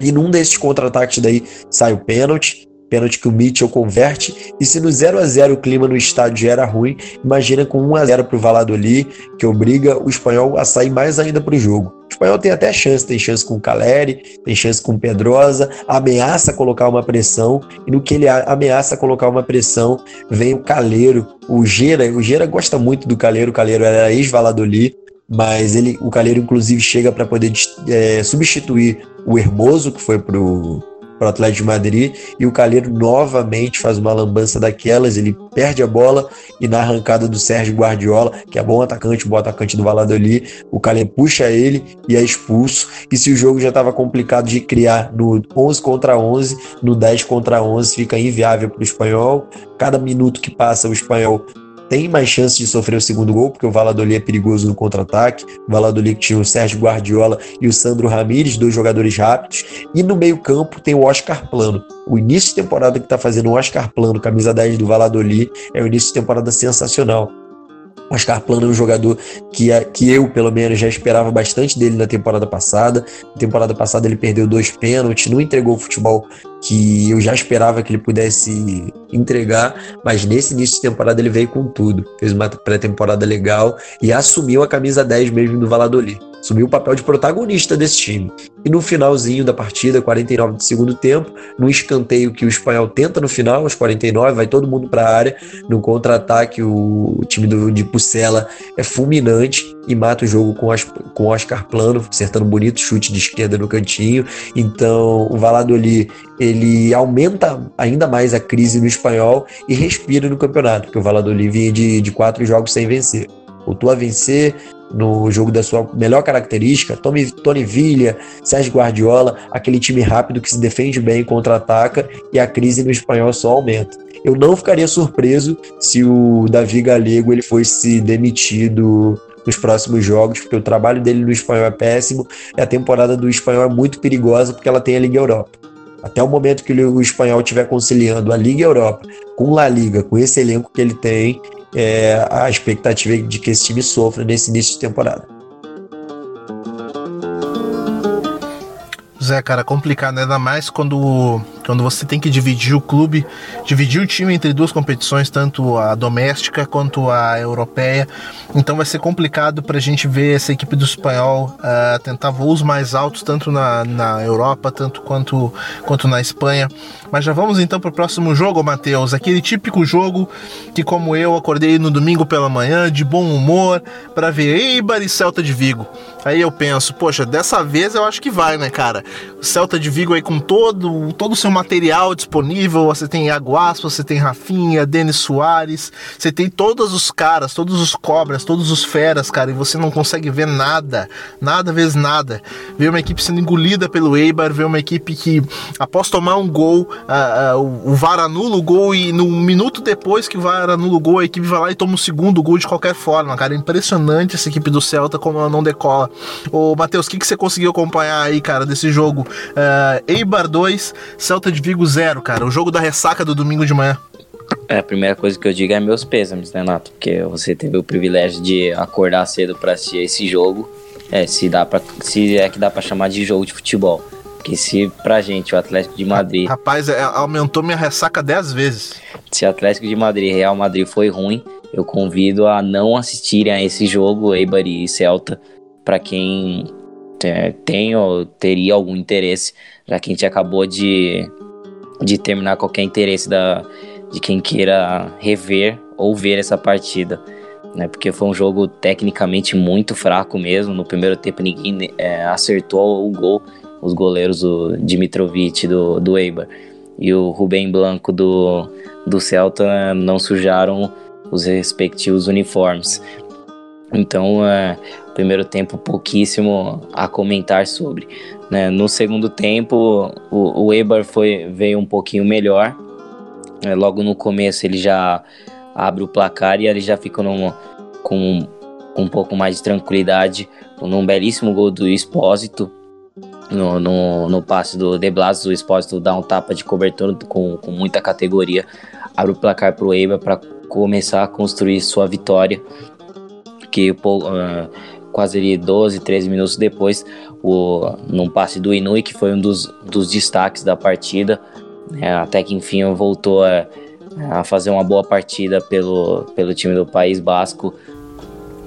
E num desses contra-ataques daí sai o pênalti pênalti que o Mitchell converte. E se no 0 a 0 o clima no estádio já era ruim, imagina com 1 a 0 para o Valladolid, que obriga o espanhol a sair mais ainda para o jogo. O espanhol tem até chance, tem chance com o Caleri, tem chance com o Pedrosa, ameaça colocar uma pressão, e no que ele ameaça colocar uma pressão, vem o Caleiro, o Gera, o Gera gosta muito do Caleiro, o Caleiro era ex-Valladolid, mas ele, o Caleiro inclusive chega para poder é, substituir o Hermoso, que foi pro para o Atlético de Madrid e o Calheiro novamente faz uma lambança daquelas, ele perde a bola e na arrancada do Sérgio Guardiola, que é bom atacante, bom atacante do Valladolid, o Calheiro puxa ele e é expulso. E se o jogo já estava complicado de criar no 11 contra 11, no 10 contra 11 fica inviável para o espanhol. Cada minuto que passa o espanhol tem mais chance de sofrer o segundo gol, porque o Valladolid é perigoso no contra-ataque. O Valladolid tinha o Sérgio Guardiola e o Sandro Ramírez, dois jogadores rápidos. E no meio-campo tem o Oscar Plano. O início de temporada que está fazendo o Oscar Plano, camisa 10 do Valladolid, é um início de temporada sensacional. Oscar Plano é um jogador que, que eu, pelo menos, já esperava bastante dele na temporada passada. Na temporada passada ele perdeu dois pênaltis, não entregou o futebol que eu já esperava que ele pudesse entregar, mas nesse início de temporada ele veio com tudo. Fez uma pré-temporada legal e assumiu a camisa 10 mesmo do Valladolid assumiu o papel de protagonista desse time. E no finalzinho da partida, 49 do segundo tempo, no escanteio que o espanhol tenta no final, aos 49, vai todo mundo para a área, no contra-ataque o, time do, de Pucela é fulminante e mata o jogo com, as, com Oscar Plano, acertando um bonito chute de esquerda no cantinho. Então, o Valladolid, ele aumenta ainda mais a crise no espanhol e respira no campeonato, porque o Valladolid vinha de, de quatro jogos sem vencer voltou a vencer, no jogo da sua melhor característica, Tony, Tony Villa, Sérgio Guardiola, aquele time rápido que se defende bem, contra-ataca e a crise no espanhol só aumenta. Eu não ficaria surpreso se o Davi Galego ele fosse demitido nos próximos jogos, porque o trabalho dele no espanhol é péssimo e a temporada do espanhol é muito perigosa porque ela tem a Liga Europa. Até o momento que o espanhol estiver conciliando a Liga Europa com La Liga, com esse elenco que ele tem, é, a expectativa de que esse time sofra nesse início de temporada. Zé, cara, complicado, né? ainda mais quando quando você tem que dividir o clube, dividir o time entre duas competições, tanto a doméstica quanto a europeia. Então vai ser complicado para a gente ver essa equipe do espanhol uh, tentar voos mais altos, tanto na, na Europa, tanto quanto, quanto na Espanha. Mas já vamos então para o próximo jogo, Matheus. Aquele típico jogo que, como eu, acordei no domingo pela manhã, de bom humor, para ver Eibar e Celta de Vigo. Aí eu penso, poxa, dessa vez eu acho que vai, né, cara? Celta de Vigo aí com todo, todo o seu material disponível, você tem Aguas, você tem Rafinha, Denis Soares, você tem todos os caras, todos os cobras, todos os feras, cara, e você não consegue ver nada, nada vezes nada. Ver uma equipe sendo engolida pelo Eibar, ver uma equipe que, após tomar um gol, o VAR anula o gol e no minuto depois que o VAR anula o gol, a equipe vai lá e toma o segundo gol de qualquer forma, cara. É impressionante essa equipe do Celta como ela não decola. Ô, Matheus, o que, que você conseguiu acompanhar aí, cara, desse jogo? Uh, Eibar 2, Celta de Vigo zero, cara. O jogo da ressaca do domingo de manhã. É, a primeira coisa que eu digo é meus pêsames, né, Nato? Porque você teve o privilégio de acordar cedo para assistir esse jogo. É, se dá para se é que dá para chamar de jogo de futebol. Porque se pra gente o Atlético de Madrid. Rapaz, é, aumentou minha ressaca 10 vezes. Se Atlético de Madrid e Real Madrid foi ruim, eu convido a não assistirem a esse jogo, Eibar e Celta, para quem é, tem ou teria algum interesse, já que a gente acabou de de terminar qualquer interesse da, de quem queira rever ou ver essa partida. Né, porque foi um jogo tecnicamente muito fraco mesmo. No primeiro tempo ninguém é, acertou o gol, os goleiros do Dimitrovic do, do Eibar e o Rubem Blanco do, do Celta não sujaram os respectivos uniformes. Então, é, primeiro tempo pouquíssimo a comentar sobre. Né? No segundo tempo, o, o Eber foi, veio um pouquinho melhor. É, logo no começo ele já abre o placar e ele já fica num, com, com um pouco mais de tranquilidade, num belíssimo gol do Espósito. No, no, no passe do De Blas, o Espósito dá um tapa de cobertura com, com muita categoria, abre o placar para o Eibar para começar a construir sua vitória. Que uh, quase ali 12, 13 minutos depois, o, num passe do Inui, que foi um dos, dos destaques da partida, né, até que enfim voltou a, a, fazer uma boa partida pelo, pelo time do País Basco.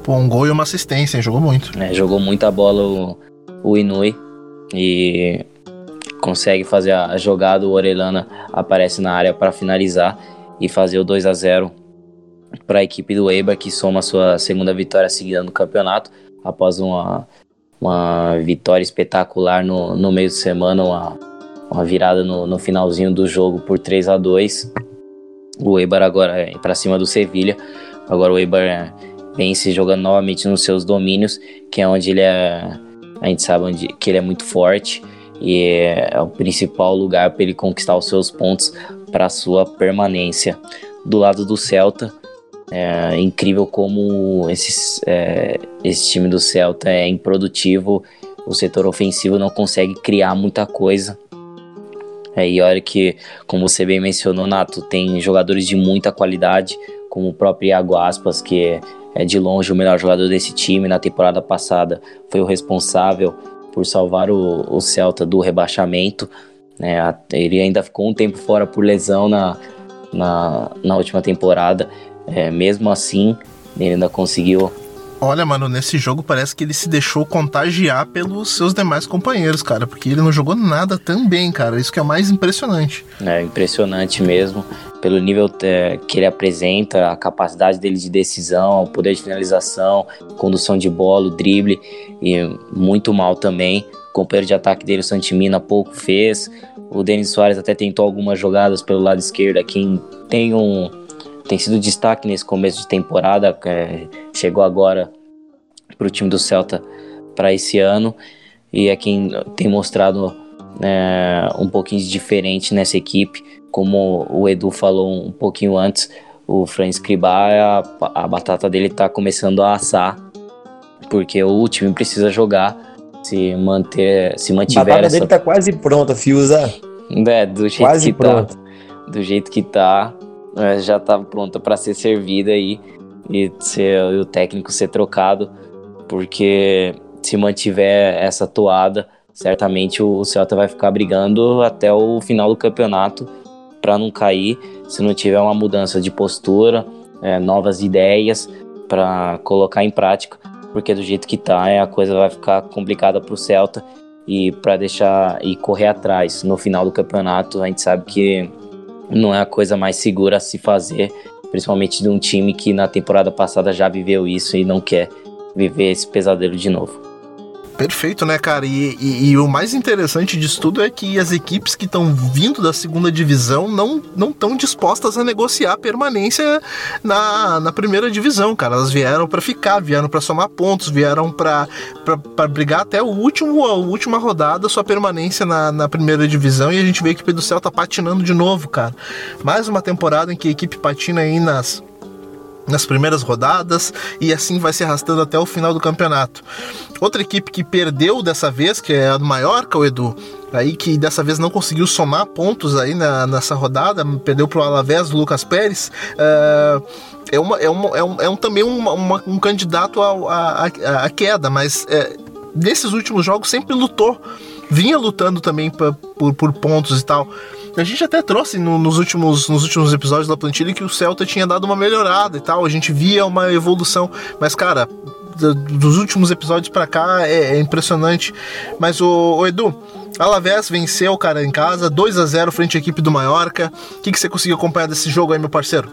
Pô, um gol e uma assistência, hein? jogou muito. É, jogou muita bola o, o Inui e consegue fazer a, jogada, o Orelana aparece na área para finalizar e fazer o 2 a 0 para a equipe do Eibar, que soma sua segunda vitória seguida no campeonato, após uma, uma vitória espetacular no, no meio de semana, uma, uma virada no, no finalzinho do jogo por 3 a 2 O Eibar agora é para cima do Sevilha. Agora o Eibar é, se jogando novamente nos seus domínios, que é onde ele é. A gente sabe onde, que ele é muito forte e é, o principal lugar para ele conquistar os seus pontos para sua permanência. Do lado do Celta, é incrível como esses, é, esse time do Celta é improdutivo, o setor ofensivo não consegue criar muita coisa. É, e olha que, como você bem mencionou, Nato, tem jogadores de muita qualidade, como o próprio Iago Aspas, que é de longe o melhor jogador desse time. Na temporada passada foi o responsável por salvar o, o Celta do rebaixamento. Né? Ele ainda ficou um tempo fora por lesão na, na, na última temporada. É, mesmo assim, ele ainda conseguiu Olha, mano, nesse jogo parece que ele se deixou contagiar pelos seus demais companheiros, cara, porque ele não jogou nada tão bem, cara. Isso que é mais impressionante. É impressionante mesmo, pelo nível é, que ele apresenta, a capacidade dele de decisão, o poder de finalização, condução de bola, drible, e muito mal também. O companheiro de ataque dele, o Santimina, pouco fez. O Denis Soares até tentou algumas jogadas pelo lado esquerdo, quem tem um tem sido destaque nesse começo de temporada, é, chegou agora para o time do Celta para esse ano e é quem tem mostrado é, um pouquinho de diferente nessa equipe, como o Edu falou um pouquinho antes, o Fran Escribá, a, a batata dele está começando a assar, porque o time precisa jogar, se manter, se mantiver. A batata essa... dele tá quase pronta, Fiuza. É, do jeito quase que tá. pronta. tá. Do jeito que tá, é, já tá pronta para ser servida aí e, ser, e o técnico ser trocado, porque se mantiver essa toada, certamente o Celta vai ficar brigando até o final do campeonato para não cair, se não tiver uma mudança de postura, é, novas ideias para colocar em prática, porque do jeito que tá, é, a coisa vai ficar complicada para o Celta e para deixar e correr atrás no final do campeonato, a gente sabe que não é a coisa mais segura a se fazer, principalmente de um time que na temporada passada já viveu isso e não quer viver esse pesadelo de novo. Perfeito, né, cara? E, e, e, o mais interessante disso tudo é que as equipes que estão vindo da segunda divisão não estão dispostas a negociar permanência na, na primeira divisão, cara. Elas vieram para ficar, vieram para somar pontos, vieram para brigar até o último, a última rodada, sua permanência na, na primeira divisão. E a gente vê que a equipe do Céu tá patinando de novo, cara. Mais uma temporada em que a equipe patina aí nas nas primeiras rodadas e assim vai se arrastando até o final do campeonato. Outra equipe que perdeu dessa vez, que é a do Mallorca, o Edu, aí que dessa vez não conseguiu somar pontos aí na, nessa rodada, perdeu para o Alavés do Lucas Pérez. Uh, é, uma, é, uma, é, um, é um, também uma, uma, um candidato à queda, mas é, nesses últimos jogos sempre lutou, vinha lutando também pra, por, por pontos e tal. A gente até trouxe no, nos, últimos, nos últimos episódios da plantilha que o Celta tinha dado uma melhorada e tal. A gente via uma evolução. Mas, cara, dos últimos episódios para cá é, é, impressionante. Mas o, o Edu, Alavés venceu, cara, em casa, 2 a 0 frente à equipe do Mallorca. O que, que você conseguiu acompanhar desse jogo aí, meu parceiro?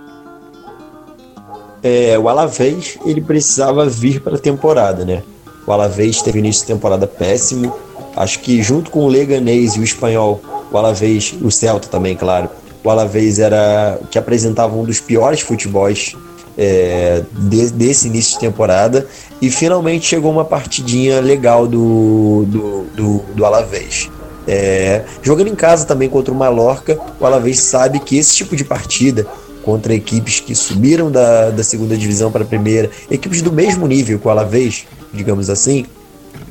É, o Alavés, ele precisava vir para a temporada, né? O Alavés teve início de temporada péssimo. Acho que junto com o Leganês e o Espanhol o Alavés, o Celta também, claro. O Alavés era que apresentava um dos piores futebols é, de, desse início de temporada e finalmente chegou uma partidinha legal do, do, do, do Alavés. É, jogando em casa também contra o Mallorca, o Alavés sabe que esse tipo de partida contra equipes que subiram da, da segunda divisão para a primeira, equipes do mesmo nível que o Alavés, digamos assim,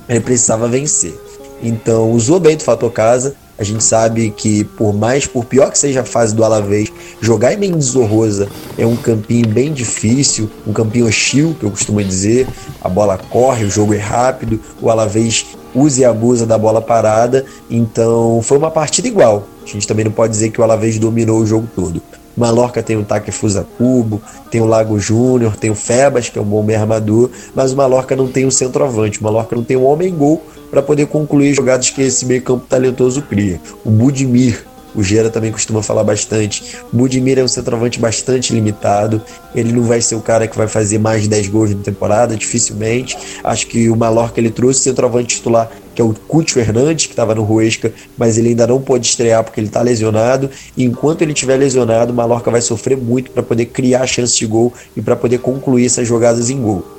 ele precisava vencer. Então usou bem do fator casa, a gente sabe que por mais, por pior que seja a fase do Alavés, jogar em Mendizorrosa é um campinho bem difícil, um campinho hostil, que eu costumo dizer. A bola corre, o jogo é rápido, o Alavés usa e abusa da bola parada, então foi uma partida igual. A gente também não pode dizer que o Alavés dominou o jogo todo. Mallorca tem o Takefusa Cubo, tem o Lago Júnior, tem o Febas, que é um bom meio armador, mas o Mallorca não tem um centroavante, o Mallorca não tem um homem-gol para poder concluir jogadas que esse meio-campo talentoso cria. O Budimir, o Gera também costuma falar bastante. O Budimir é um centroavante bastante limitado. Ele não vai ser o cara que vai fazer mais de 10 gols na temporada, dificilmente. Acho que o Mallorca ele trouxe centroavante titular, que é o Cúcio Hernandes, que estava no Ruesca, mas ele ainda não pôde estrear porque ele está lesionado. E enquanto ele estiver lesionado, o Mallorca vai sofrer muito para poder criar chances de gol e para poder concluir essas jogadas em gol.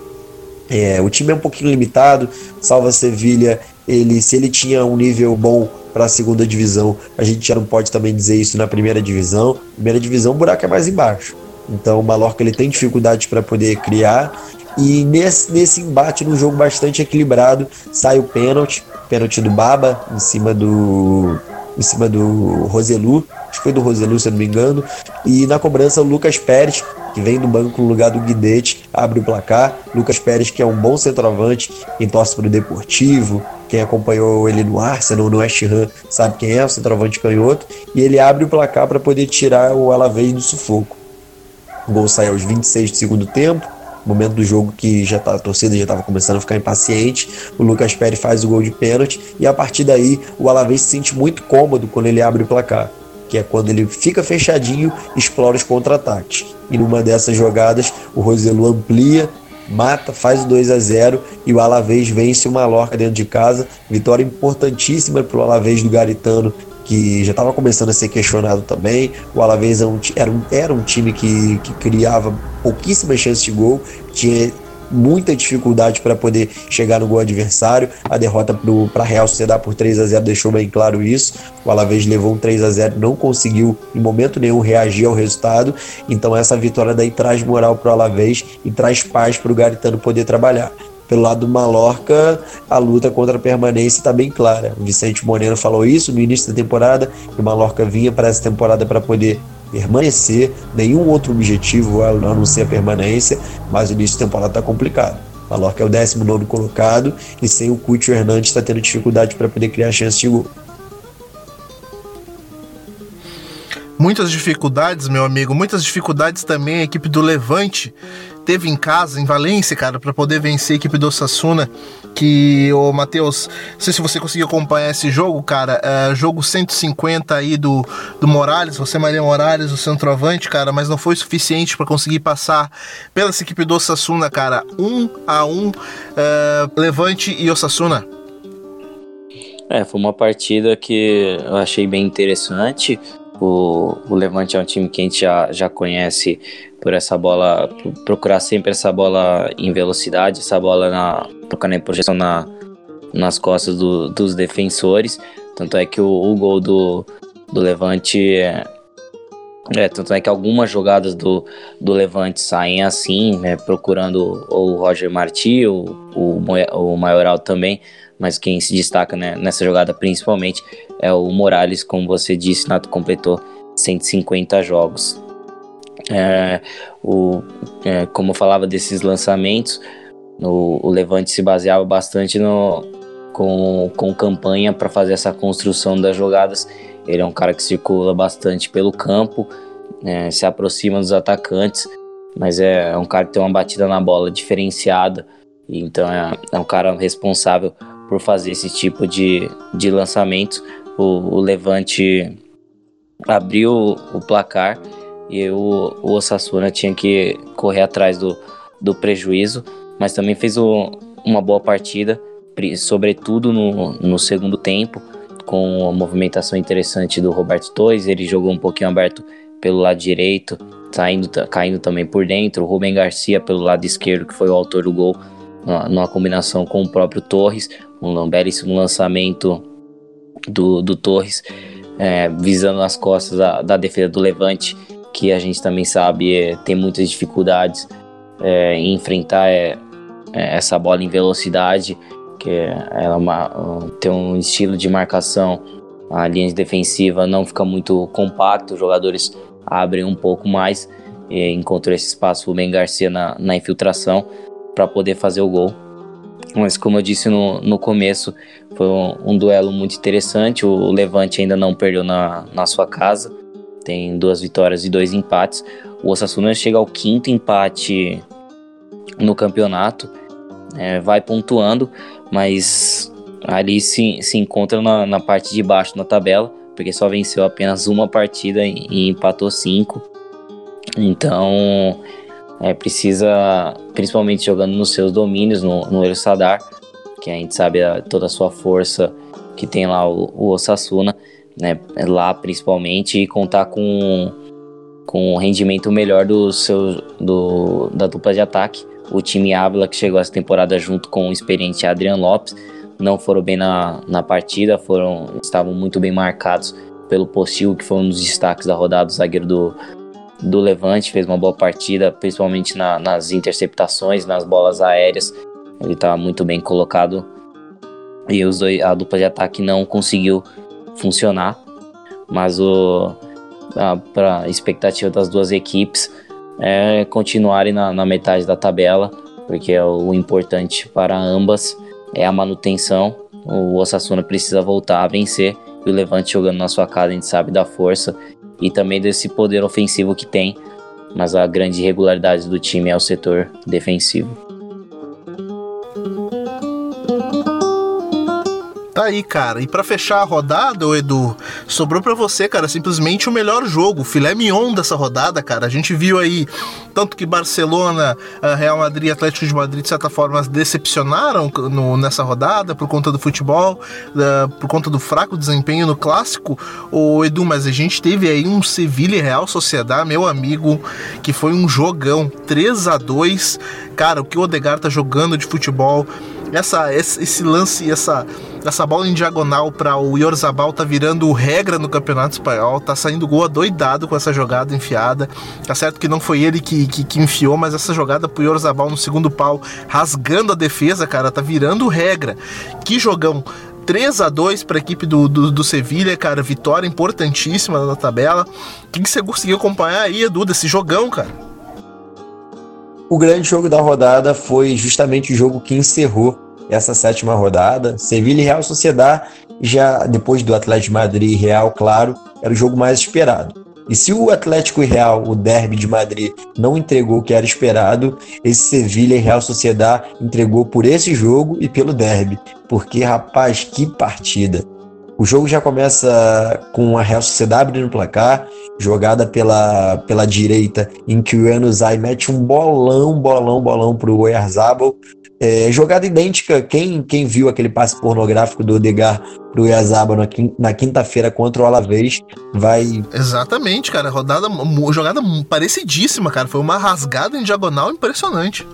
É, o time é um pouquinho limitado. Salva Sevilha, ele, se ele tinha um nível bom para a segunda divisão, a gente já não pode também dizer isso na primeira divisão. Primeira divisão, o buraco é mais embaixo. Então o Mallorca ele tem dificuldades para poder criar. E nesse, nesse embate, num jogo bastante equilibrado, sai o pênalti, pênalti do Baba em cima do em cima do Roselu, que foi do Roselu, se não me engano. E na cobrança, o Lucas Pérez, que vem do banco no lugar do Guidete, abre o placar. Lucas Pérez, que é um bom centroavante, quem torce para o Deportivo, quem acompanhou ele no Arsenal, no West Ham, sabe quem é, o centroavante canhoto. E ele abre o placar para poder tirar o Alavés do sufoco. O gol sai aos 26 do segundo tempo momento do jogo que já tá, a torcida já estava começando a ficar impaciente. O Lucas Pérez faz o gol de pênalti e a partir daí o Alavés se sente muito cômodo quando ele abre o placar, que é quando ele fica fechadinho, explora os contra-ataques. E numa dessas jogadas, o Roselu amplia, mata, faz o 2 a 0 e o Alavés vence o Mallorca dentro de casa. Vitória importantíssima para o Alavés do Garitano, que já estava começando a ser questionado também. O Alavés era um, era um, era um time que, que criava pouquíssimas chances de gol, tinha muita dificuldade para poder chegar no gol adversário. A derrota para a Real Sociedade por 3 a 0 deixou bem claro isso. O Alavés levou um 3 a 0 não conseguiu em momento nenhum reagir ao resultado. Então essa vitória daí traz moral para o Alavés e traz paz para o Garitano poder trabalhar. Pelo lado do Mallorca, a luta contra a permanência está bem clara. O Vicente Moreno falou isso no início da temporada, que o Mallorca vinha para essa temporada para poder permanecer, nenhum outro objetivo a não ser a permanência, mas o início da temporada está complicado. Mallorca é o 19 colocado e sem o Cúcio Hernandes está tendo dificuldade para poder criar chance de gol. Muitas dificuldades, meu amigo, muitas dificuldades também a equipe do Levante teve em casa, em Valência, cara, para poder vencer a equipe do Sassuna. Que, o Matheus, não sei se você conseguiu acompanhar esse jogo, cara. É, jogo 150 aí do, do Morales, você Maria Morales, o centroavante, cara, mas não foi suficiente para conseguir passar pela equipe do Osasuna, cara. Um a um, é, Levante e Osasuna. É, foi uma partida que eu achei bem interessante. O, o Levante é um time que a gente já, já conhece por essa bola, por procurar sempre essa bola em velocidade, essa bola na, tocando em projeção na, nas costas do, dos defensores. Tanto é que o, o gol do, do Levante é, é, tanto é que algumas jogadas do, do Levante saem assim, né, procurando o Roger Marti, o, o, o Maioral também, mas quem se destaca né, nessa jogada principalmente é o Morales, como você disse, Nato completou 150 jogos. É, o, é, como eu falava desses lançamentos, o, o Levante se baseava bastante no, com, com campanha para fazer essa construção das jogadas. Ele é um cara que circula bastante pelo campo, é, se aproxima dos atacantes, mas é, é, um cara que tem uma batida na bola diferenciada. Então é, é um cara responsável por fazer esse tipo de, de lançamentos. O, o Levante abriu o placar e o, o Osasuna tinha que correr atrás do, do prejuízo, mas também fez o, uma boa partida, sobretudo no, no segundo tempo, com uma movimentação interessante do Roberto Torres, ele jogou um pouquinho aberto pelo lado direito, saindo, caindo também por dentro, o Rubem Garcia pelo lado esquerdo, que foi o autor do gol, numa combinação com o próprio Torres, um belíssimo lançamento do, do Torres, é, visando as costas da, da defesa do Levante, que a gente também sabe é, tem muitas dificuldades é, em enfrentar é, é essa bola em velocidade, que ela é uma, tem um estilo de marcação, a linha defensiva não fica muito compacta, os jogadores abrem um pouco mais, e encontrou esse espaço o Ben Garcia na, na infiltração para poder fazer o gol. Mas como eu disse no, no começo, foi um, um duelo muito interessante. O Levante ainda não perdeu na, na sua casa tem duas vitórias e dois empates. O Osasuna chega ao quinto empate no campeonato, é, vai pontuando, mas ali se, se encontra na, na, parte de baixo na tabela, porque só venceu apenas uma partida e, e empatou cinco. Então é, precisa, principalmente jogando nos seus domínios, no, no El Sadar, que a gente sabe a, toda a sua força que tem lá o, o Osasuna, né, lá principalmente, e contar com, com um rendimento melhor do seu, do, da dupla de ataque. O time Ávila, que chegou essa temporada junto com o experiente Adriano Lopes, não foram bem na, na partida, foram estavam muito bem marcados pelo Postil, que foi um dos destaques da rodada, o zagueiro do, do Levante, fez uma boa partida, principalmente na, nas interceptações, nas bolas aéreas. Ele estava muito bem colocado e os dois, a dupla de ataque não conseguiu funcionar, mas o para a expectativa das duas equipes é continuarem na, na metade da tabela, porque é o importante para ambas é a manutenção. O Osasuna precisa voltar a vencer e o Levante jogando na sua casa, a gente sabe da força e também desse poder ofensivo que tem, mas a grande irregularidade do time é o setor defensivo. Tá aí, cara. E para fechar a rodada, o Edu, sobrou para você, cara, simplesmente o melhor jogo, o filé mignon dessa rodada, cara. A gente viu aí tanto que Barcelona, eh, Real Madrid e Atlético de Madrid, de certa forma, decepcionaram no, nessa rodada por conta do futebol, uh, por conta do fraco desempenho no clássico. O Edu, mas a gente teve aí um Sevilha e Real Sociedade, meu amigo, que foi um jogão 3 a 2 Cara, o que o Odegar tá jogando de futebol essa, esse lance, essa, essa bola em diagonal para o Yorzabal tá virando regra no Campeonato Espanhol, tá saindo gol adoidado com essa jogada enfiada. Tá certo que não foi ele que, que, que enfiou, mas essa jogada pro Yorzabal no segundo pau, rasgando a defesa, cara, tá virando regra. Que jogão! 3 a 2 para a equipe do, do, do Sevilha, cara, vitória importantíssima na tabela. O que, você conseguiu acompanhar aí, Edu, desse jogão, cara? O grande jogo da rodada foi justamente o jogo que encerrou essa sétima rodada. Sevilha e Real Sociedad, já depois do Atlético de Madrid e Real, claro, era o jogo mais esperado. E se o Atlético e Real, o derby de Madrid, não entregou o que era esperado, esse Sevilha e Real Sociedad entregou por esse jogo e pelo derby. Porque, rapaz, que partida! O jogo já começa com a Real Sociedade abrindo o placar, jogada pela, pela direita, em que o Enuzai mete um bolão, bolão, bolão para o Oyarzabal. É, jogada idêntica, quem, quem viu aquele passe pornográfico do Odegar pro Oyarzabal na, quinta-feira contra o Alavés vai... Exatamente, cara, rodada, jogada parecidíssima, cara, foi uma rasgada em diagonal impressionante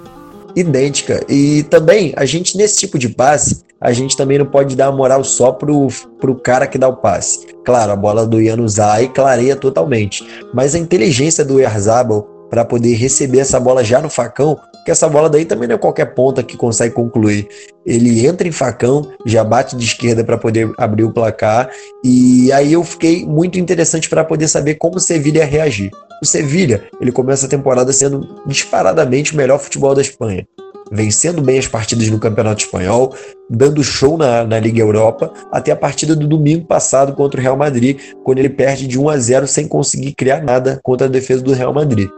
idêntica. E também, a gente, nesse tipo de passe, a gente também não pode dar moral só pro, pro cara que dá o passe. Claro, a bola do Januzaj clareia totalmente, mas a inteligência do Erzabal para poder receber essa bola já no facão, que essa bola daí também não é qualquer ponta que consegue concluir. Ele entra em facão, já bate de esquerda para poder abrir o placar, e aí eu fiquei muito interessante para poder saber como o Sevilha ia reagir. O Sevilha, ele começa a temporada sendo disparadamente o melhor futebol da Espanha vencendo bem as partidas no Campeonato Espanhol, dando show na, na Liga Europa, até a partida do domingo passado contra o Real Madrid, quando ele perde de 1 a 0 sem conseguir criar nada contra a defesa do Real Madrid.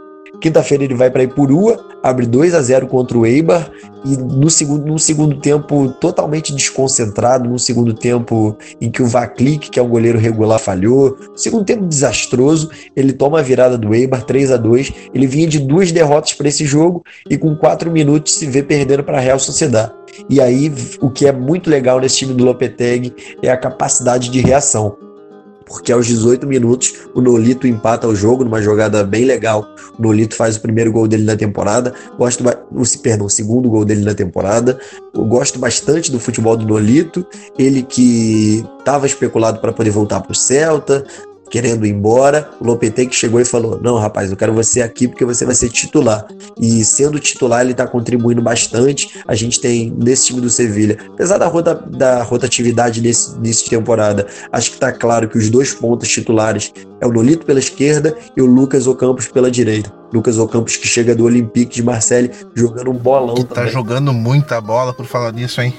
Quinta-feira ele vai para Ipurua, abre 2 a 0 contra o Eibar e no segundo, num segundo tempo totalmente desconcentrado, num segundo tempo em que o Vaklik, que é um goleiro regular, falhou, segundo tempo desastroso, ele toma a virada do Eibar 3 a 2 ele vinha de duas derrotas para esse jogo e com quatro minutos se vê perdendo para a Real Sociedade. E aí, o que é muito legal nesse time do Lopetegui é a capacidade de reação porque aos 18 minutos o Nolito empata o jogo numa jogada bem legal. O Nolito faz o primeiro gol dele na temporada, gosto, perdão, o segundo gol dele na temporada. Eu gosto bastante do futebol do Nolito, ele que estava especulado para poder voltar para o Celta, querendo ir embora, o Lopetegui chegou e falou: Não, rapaz, eu quero você aqui porque você vai ser titular. E sendo titular, ele está contribuindo bastante. A gente tem nesse time do Sevilha, apesar da, rota, da rotatividade nesse início de temporada, acho que está claro que os dois pontos titulares é o Nolito pela esquerda e o Lucas Ocampos pela direita. Lucas Ocampos que chega do Olympique de Marseille jogando um bolão. Que tá jogando muita bola por falar nisso, hein?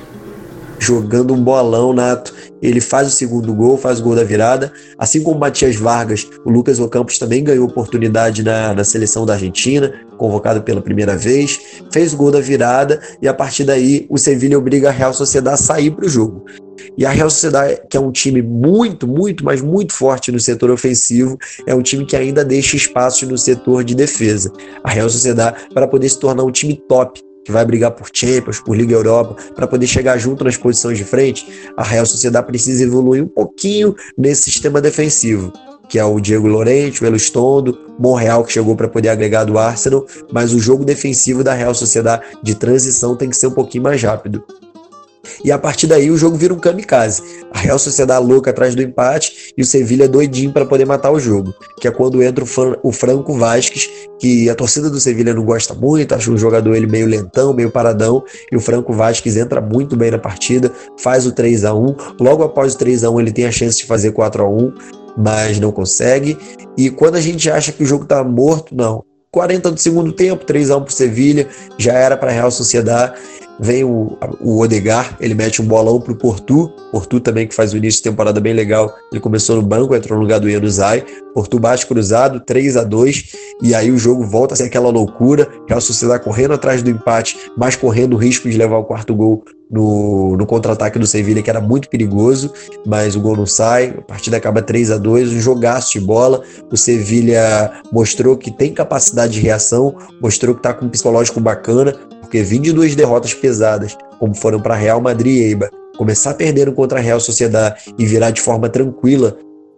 Jogando um bolão nato. Ele faz o segundo gol, faz o gol da virada. Assim como o Matias Vargas, o Lucas Ocampos também ganhou oportunidade na, na seleção da Argentina, convocado pela primeira vez, fez o gol da virada e a partir daí o Sevilha obriga a Real Sociedade a sair para o jogo. E a Real Sociedade, que é um time muito, muito, mas muito forte no setor ofensivo, é um time que ainda deixa espaço no setor de defesa. A Real Sociedade, para poder se tornar um time top, que vai brigar por Champions, por Liga Europa, para poder chegar junto nas posições de frente, a Real Sociedade precisa evoluir um pouquinho nesse sistema defensivo, que é o Diego Lorente, o Elustondo, Monreal que chegou para poder agregar do Arsenal, mas o jogo defensivo da Real Sociedade de transição tem que ser um pouquinho mais rápido. E a partir daí o jogo vira um kamikaze. A Real Sociedade louca atrás do empate e o Sevilha doidinho para poder matar o jogo. Que é quando entra o, Franco Vasquez, que a torcida do Sevilha não gosta muito, acha um jogador ele meio lentão, meio paradão. E o Franco Vasquez entra muito bem na partida, faz o 3 a 1 Logo após o 3 a 1 ele tem a chance de fazer 4 a 1 mas não consegue. E quando a gente acha que o jogo está morto, não. 40 do segundo tempo, 3 a 1 para Sevilha, já era para a Real Sociedade. Vem o, o Odegar, ele mete um bolão pro Portu. Portu também que faz o início de temporada bem legal. Ele começou no banco, entrou no lugar do Ianuzai. Portu bate cruzado, 3 a 2 e aí o jogo volta a ser aquela loucura. Real Sociedade correndo atrás do empate, mas correndo o risco de levar o quarto gol no, no contra-ataque do Sevilha, que era muito perigoso, mas o gol não sai, a partida acaba 3 a 2 um jogaço de bola. O Sevilha mostrou que tem capacidade de reação, mostrou que está com um psicológico bacana, porque vindo de duas derrotas pesadas, como foram para Real Madrid e Eibar, começar perdendo contra a Real Sociedade e virar de forma tranquila,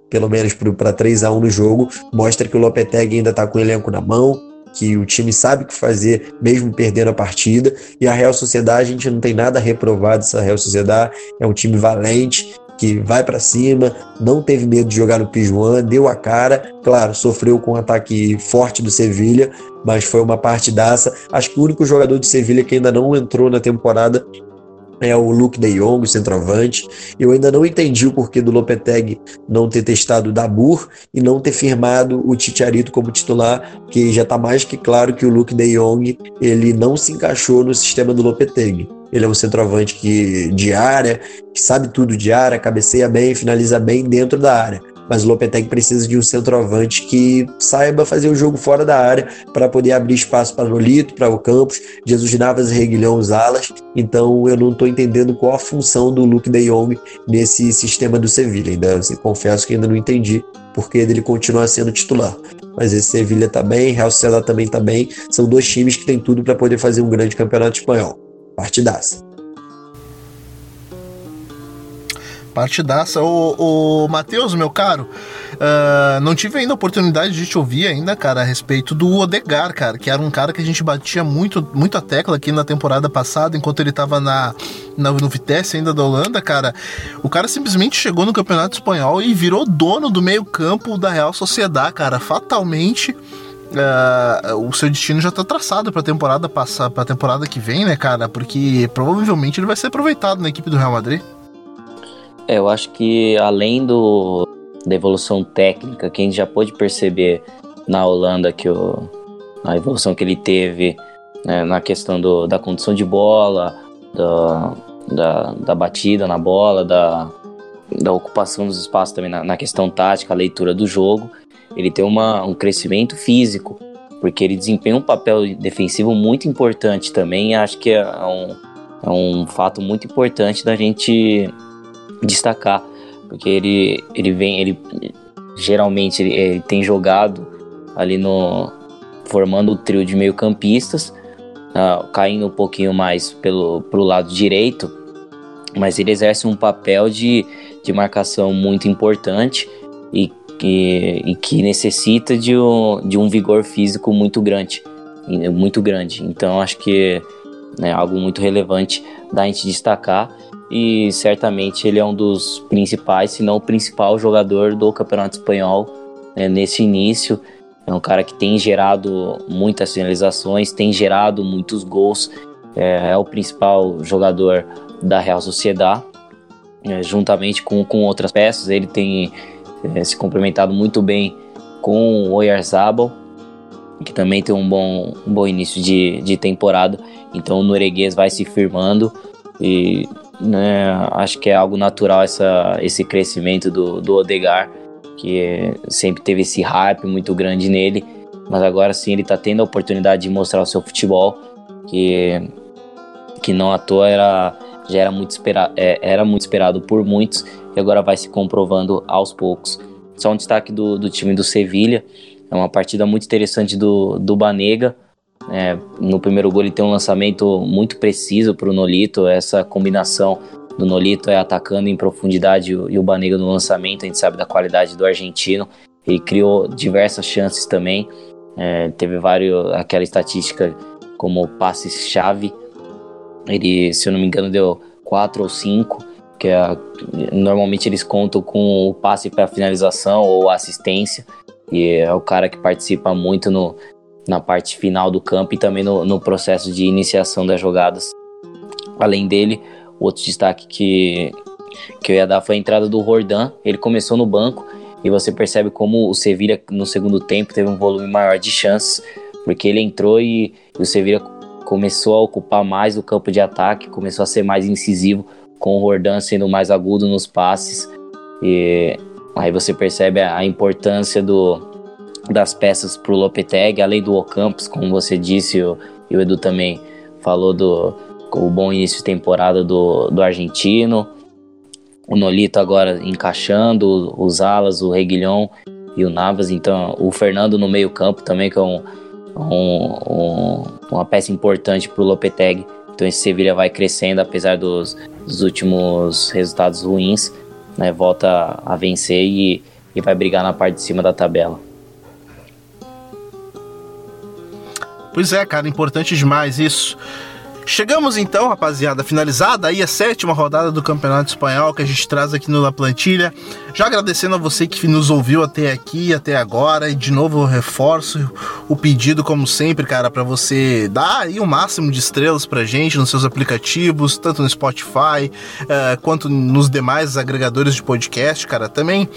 pelo menos para 3 a 1 no jogo, mostra que o Lopetegui ainda está com o elenco na mão, que o time sabe o que fazer, mesmo perdendo a partida. E a Real Sociedade, a gente não tem nada a reprovar dessa Real Sociedade, é um time valente, que vai para cima, não teve medo de jogar no Pijuan, deu a cara, claro, sofreu com um ataque forte do Sevilha, mas foi uma partidaça. Acho que o único jogador do Sevilha que ainda não entrou na temporada é o Luke de Jong, o centroavante. Eu ainda não entendi o porquê do Lopetegui não ter testado o Dabur e não ter firmado o Titiarito como titular, que já está mais que claro que o Luke de Jong ele não se encaixou no sistema do Lopetegui. Ele é um centroavante que de área, que sabe tudo de área, cabeceia bem, finaliza bem dentro da área mas o Lopetegui precisa de um centroavante que saiba fazer o jogo fora da área para poder abrir espaço para Nolito, para o Campos, Jesus Navas e Reguilhão os alas. Então eu não estou entendendo qual a função do Luke de Jong nesse sistema do Sevilha. Ainda assim, confesso que ainda não entendi porque ele continua sendo titular. Mas esse Sevilha está bem, Real Sociedade também está bem. São dois times que têm tudo para poder fazer um grande campeonato espanhol. Partidaça. Partidaça. O, o Matheus, meu caro, uh, não tive ainda a oportunidade de te ouvir ainda, cara, a respeito do Odegar, cara, que era um cara que a gente batia muito, muito a tecla aqui na temporada passada, enquanto ele tava na, na, no Vitesse ainda da Holanda, cara. O cara simplesmente chegou no Campeonato Espanhol e virou dono do meio-campo da Real Sociedade, cara. Fatalmente. Uh, o seu destino já tá traçado pra temporada passar, pra temporada que vem, né, cara? Porque provavelmente ele vai ser aproveitado na equipe do Real Madrid. É, eu acho que além do, da evolução técnica, que a gente já pôde perceber na Holanda que o, a evolução que ele teve né, na questão do, da condição de bola, da, da, da, batida na bola, da, da ocupação dos espaços também na, na questão tática, a leitura do jogo, ele tem uma, um crescimento físico, porque ele desempenha um papel defensivo muito importante também. Acho que é um, é um fato muito importante da gente destacar, porque ele, ele vem, ele geralmente ele, ele tem jogado ali no formando o trio de meio-campistas, uh, caindo um pouquinho mais pelo pro lado direito, mas ele exerce um papel de, de marcação muito importante e que, e que necessita de um, de um vigor físico muito grande, muito grande. Então acho que é algo muito relevante da gente destacar e certamente ele é um dos principais, se não o principal jogador do Campeonato Espanhol né, nesse início. É um cara que tem gerado muitas finalizações, tem gerado muitos gols, é, é o principal jogador da Real Sociedade, é, juntamente com, com outras peças. Ele tem é, se complementado muito bem com o Oyarzabal, que também tem um bom, um bom início de, de temporada. Então o Norueguês vai se firmando e né, acho que é algo natural essa, esse crescimento do, do Odegar, que sempre teve esse hype muito grande nele, mas agora sim ele está tendo a oportunidade de mostrar o seu futebol, que, que não à toa era, já era muito, espera, é, era muito esperado por muitos e agora vai se comprovando aos poucos. Só um destaque do, do time do Sevilha, é uma partida muito interessante do, do Banega, é, no primeiro gol ele tem um lançamento muito preciso para o Nolito, essa combinação do Nolito é atacando em profundidade e o Banega no lançamento, a gente sabe da qualidade do argentino, ele criou diversas chances também, é, teve vários, aquela estatística como passes-chave, ele, se eu não me engano, deu quatro ou cinco, que é, normalmente eles contam com o passe para finalização ou assistência, e é o cara que participa muito no, na parte final do campo e também no, no processo de iniciação das jogadas. Além dele, outro destaque que, que eu ia dar foi a entrada do Rordan. Ele começou no banco, e você percebe como o Sevilla no segundo tempo teve um volume maior de chances, porque ele entrou e, o Sevilla começou a ocupar mais o campo de ataque, começou a ser mais incisivo, com o Rordan sendo mais agudo nos passes. E aí você percebe a importância do, das peças para o Lopetegui, além do Ocampos, como você disse, o, e o Edu também falou do o bom início de temporada do, do argentino. O Nolito agora encaixando, os alas, o Reguilhon e o Navas. Então, o Fernando no meio-campo também, que é um, um, um, uma peça importante para o Lopetegui. Então, esse Sevilha vai crescendo, apesar dos, dos últimos resultados ruins. Né, volta a vencer e, e vai brigar na parte de cima da tabela. Pois é, cara, importante demais isso. Chegamos então, rapaziada, finalizada aí a sétima rodada do Campeonato Espanhol que a gente traz aqui no La Plantilha. Já agradecendo a você que nos ouviu até aqui, até agora, e de novo eu reforço o pedido, como sempre, cara, para você dar aí o máximo de estrelas pra gente nos seus aplicativos, tanto no Spotify uh, quanto nos demais agregadores de podcast, cara. Também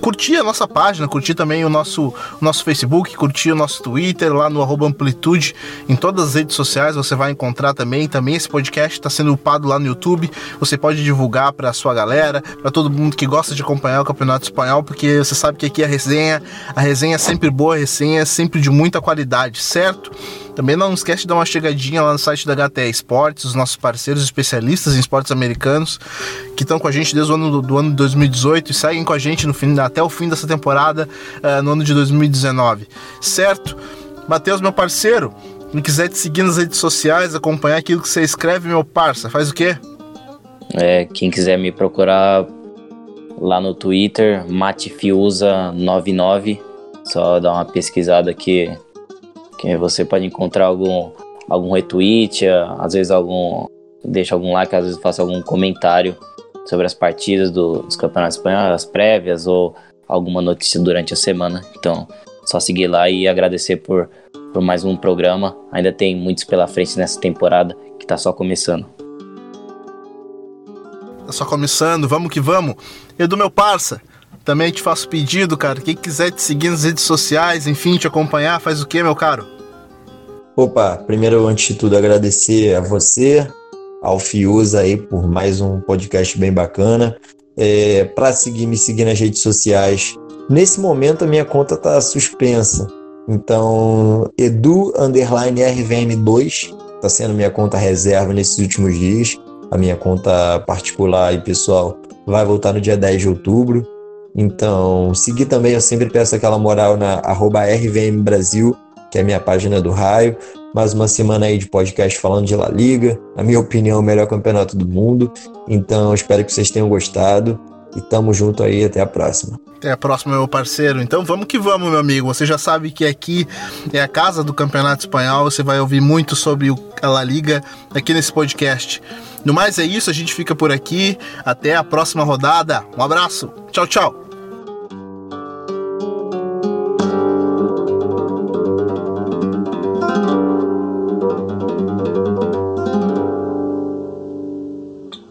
curtir a nossa página, curtir também o nosso, o nosso Facebook, curtir o nosso Twitter lá no Amplitude, em todas as redes sociais você vai encontrar também. Também esse podcast está sendo upado lá no YouTube. Você pode divulgar para sua galera, para todo mundo que gosta de acompanhar o Campeonato Espanhol, porque você sabe que aqui a resenha, a resenha é sempre boa, a resenha é sempre de muita qualidade, certo? Também não esquece de dar uma chegadinha lá no site da HTE Esportes, os nossos parceiros especialistas em esportes americanos, que estão com a gente desde o ano do, do ano de 2018 e seguem com a gente no fim, até o fim dessa temporada, uh, no ano de 2019. Certo? Matheus, meu parceiro, quem quiser te seguir nas redes sociais, acompanhar aquilo que você escreve, meu parça, faz o quê? É, quem quiser me procurar lá no Twitter, Matifiusa99, só dar uma pesquisada aqui que você pode encontrar algum, algum retweet, às vezes algum deixa algum like, às vezes faça algum comentário sobre as partidas do, dos campeonatos espanhóis, as prévias ou alguma notícia durante a semana. Então, só seguir lá e agradecer por, por mais um programa. Ainda tem muitos pela frente nessa temporada que tá só começando. Tá só começando, vamos que vamos. Edu, meu parça, também te faço pedido, cara. Quem quiser te seguir nas redes sociais, enfim, te acompanhar, faz o que, meu caro? Opa, primeiro, antes de tudo, agradecer a você, ao Fiuza aí por mais um podcast bem bacana. É, para seguir, me seguir nas redes sociais. Nesse momento a minha conta tá suspensa. Então, edu underline RVM2 está sendo minha conta reserva nesses últimos dias. A minha conta particular e pessoal vai voltar no dia 10 de outubro. Então, seguir também, eu sempre peço aquela moral na arroba RVM Brasil, que é a minha página do raio. Mais uma semana aí de podcast falando de La Liga. Na minha opinião, o melhor campeonato do mundo. Então, espero que vocês tenham gostado. E tamo junto aí, até a próxima. Até a próxima, meu parceiro. Então vamos que vamos, meu amigo. Você já sabe que aqui é a casa do Campeonato Espanhol. Você vai ouvir muito sobre a La Liga aqui nesse podcast. No mais é isso, a gente fica por aqui. Até a próxima rodada. Um abraço. Tchau, tchau.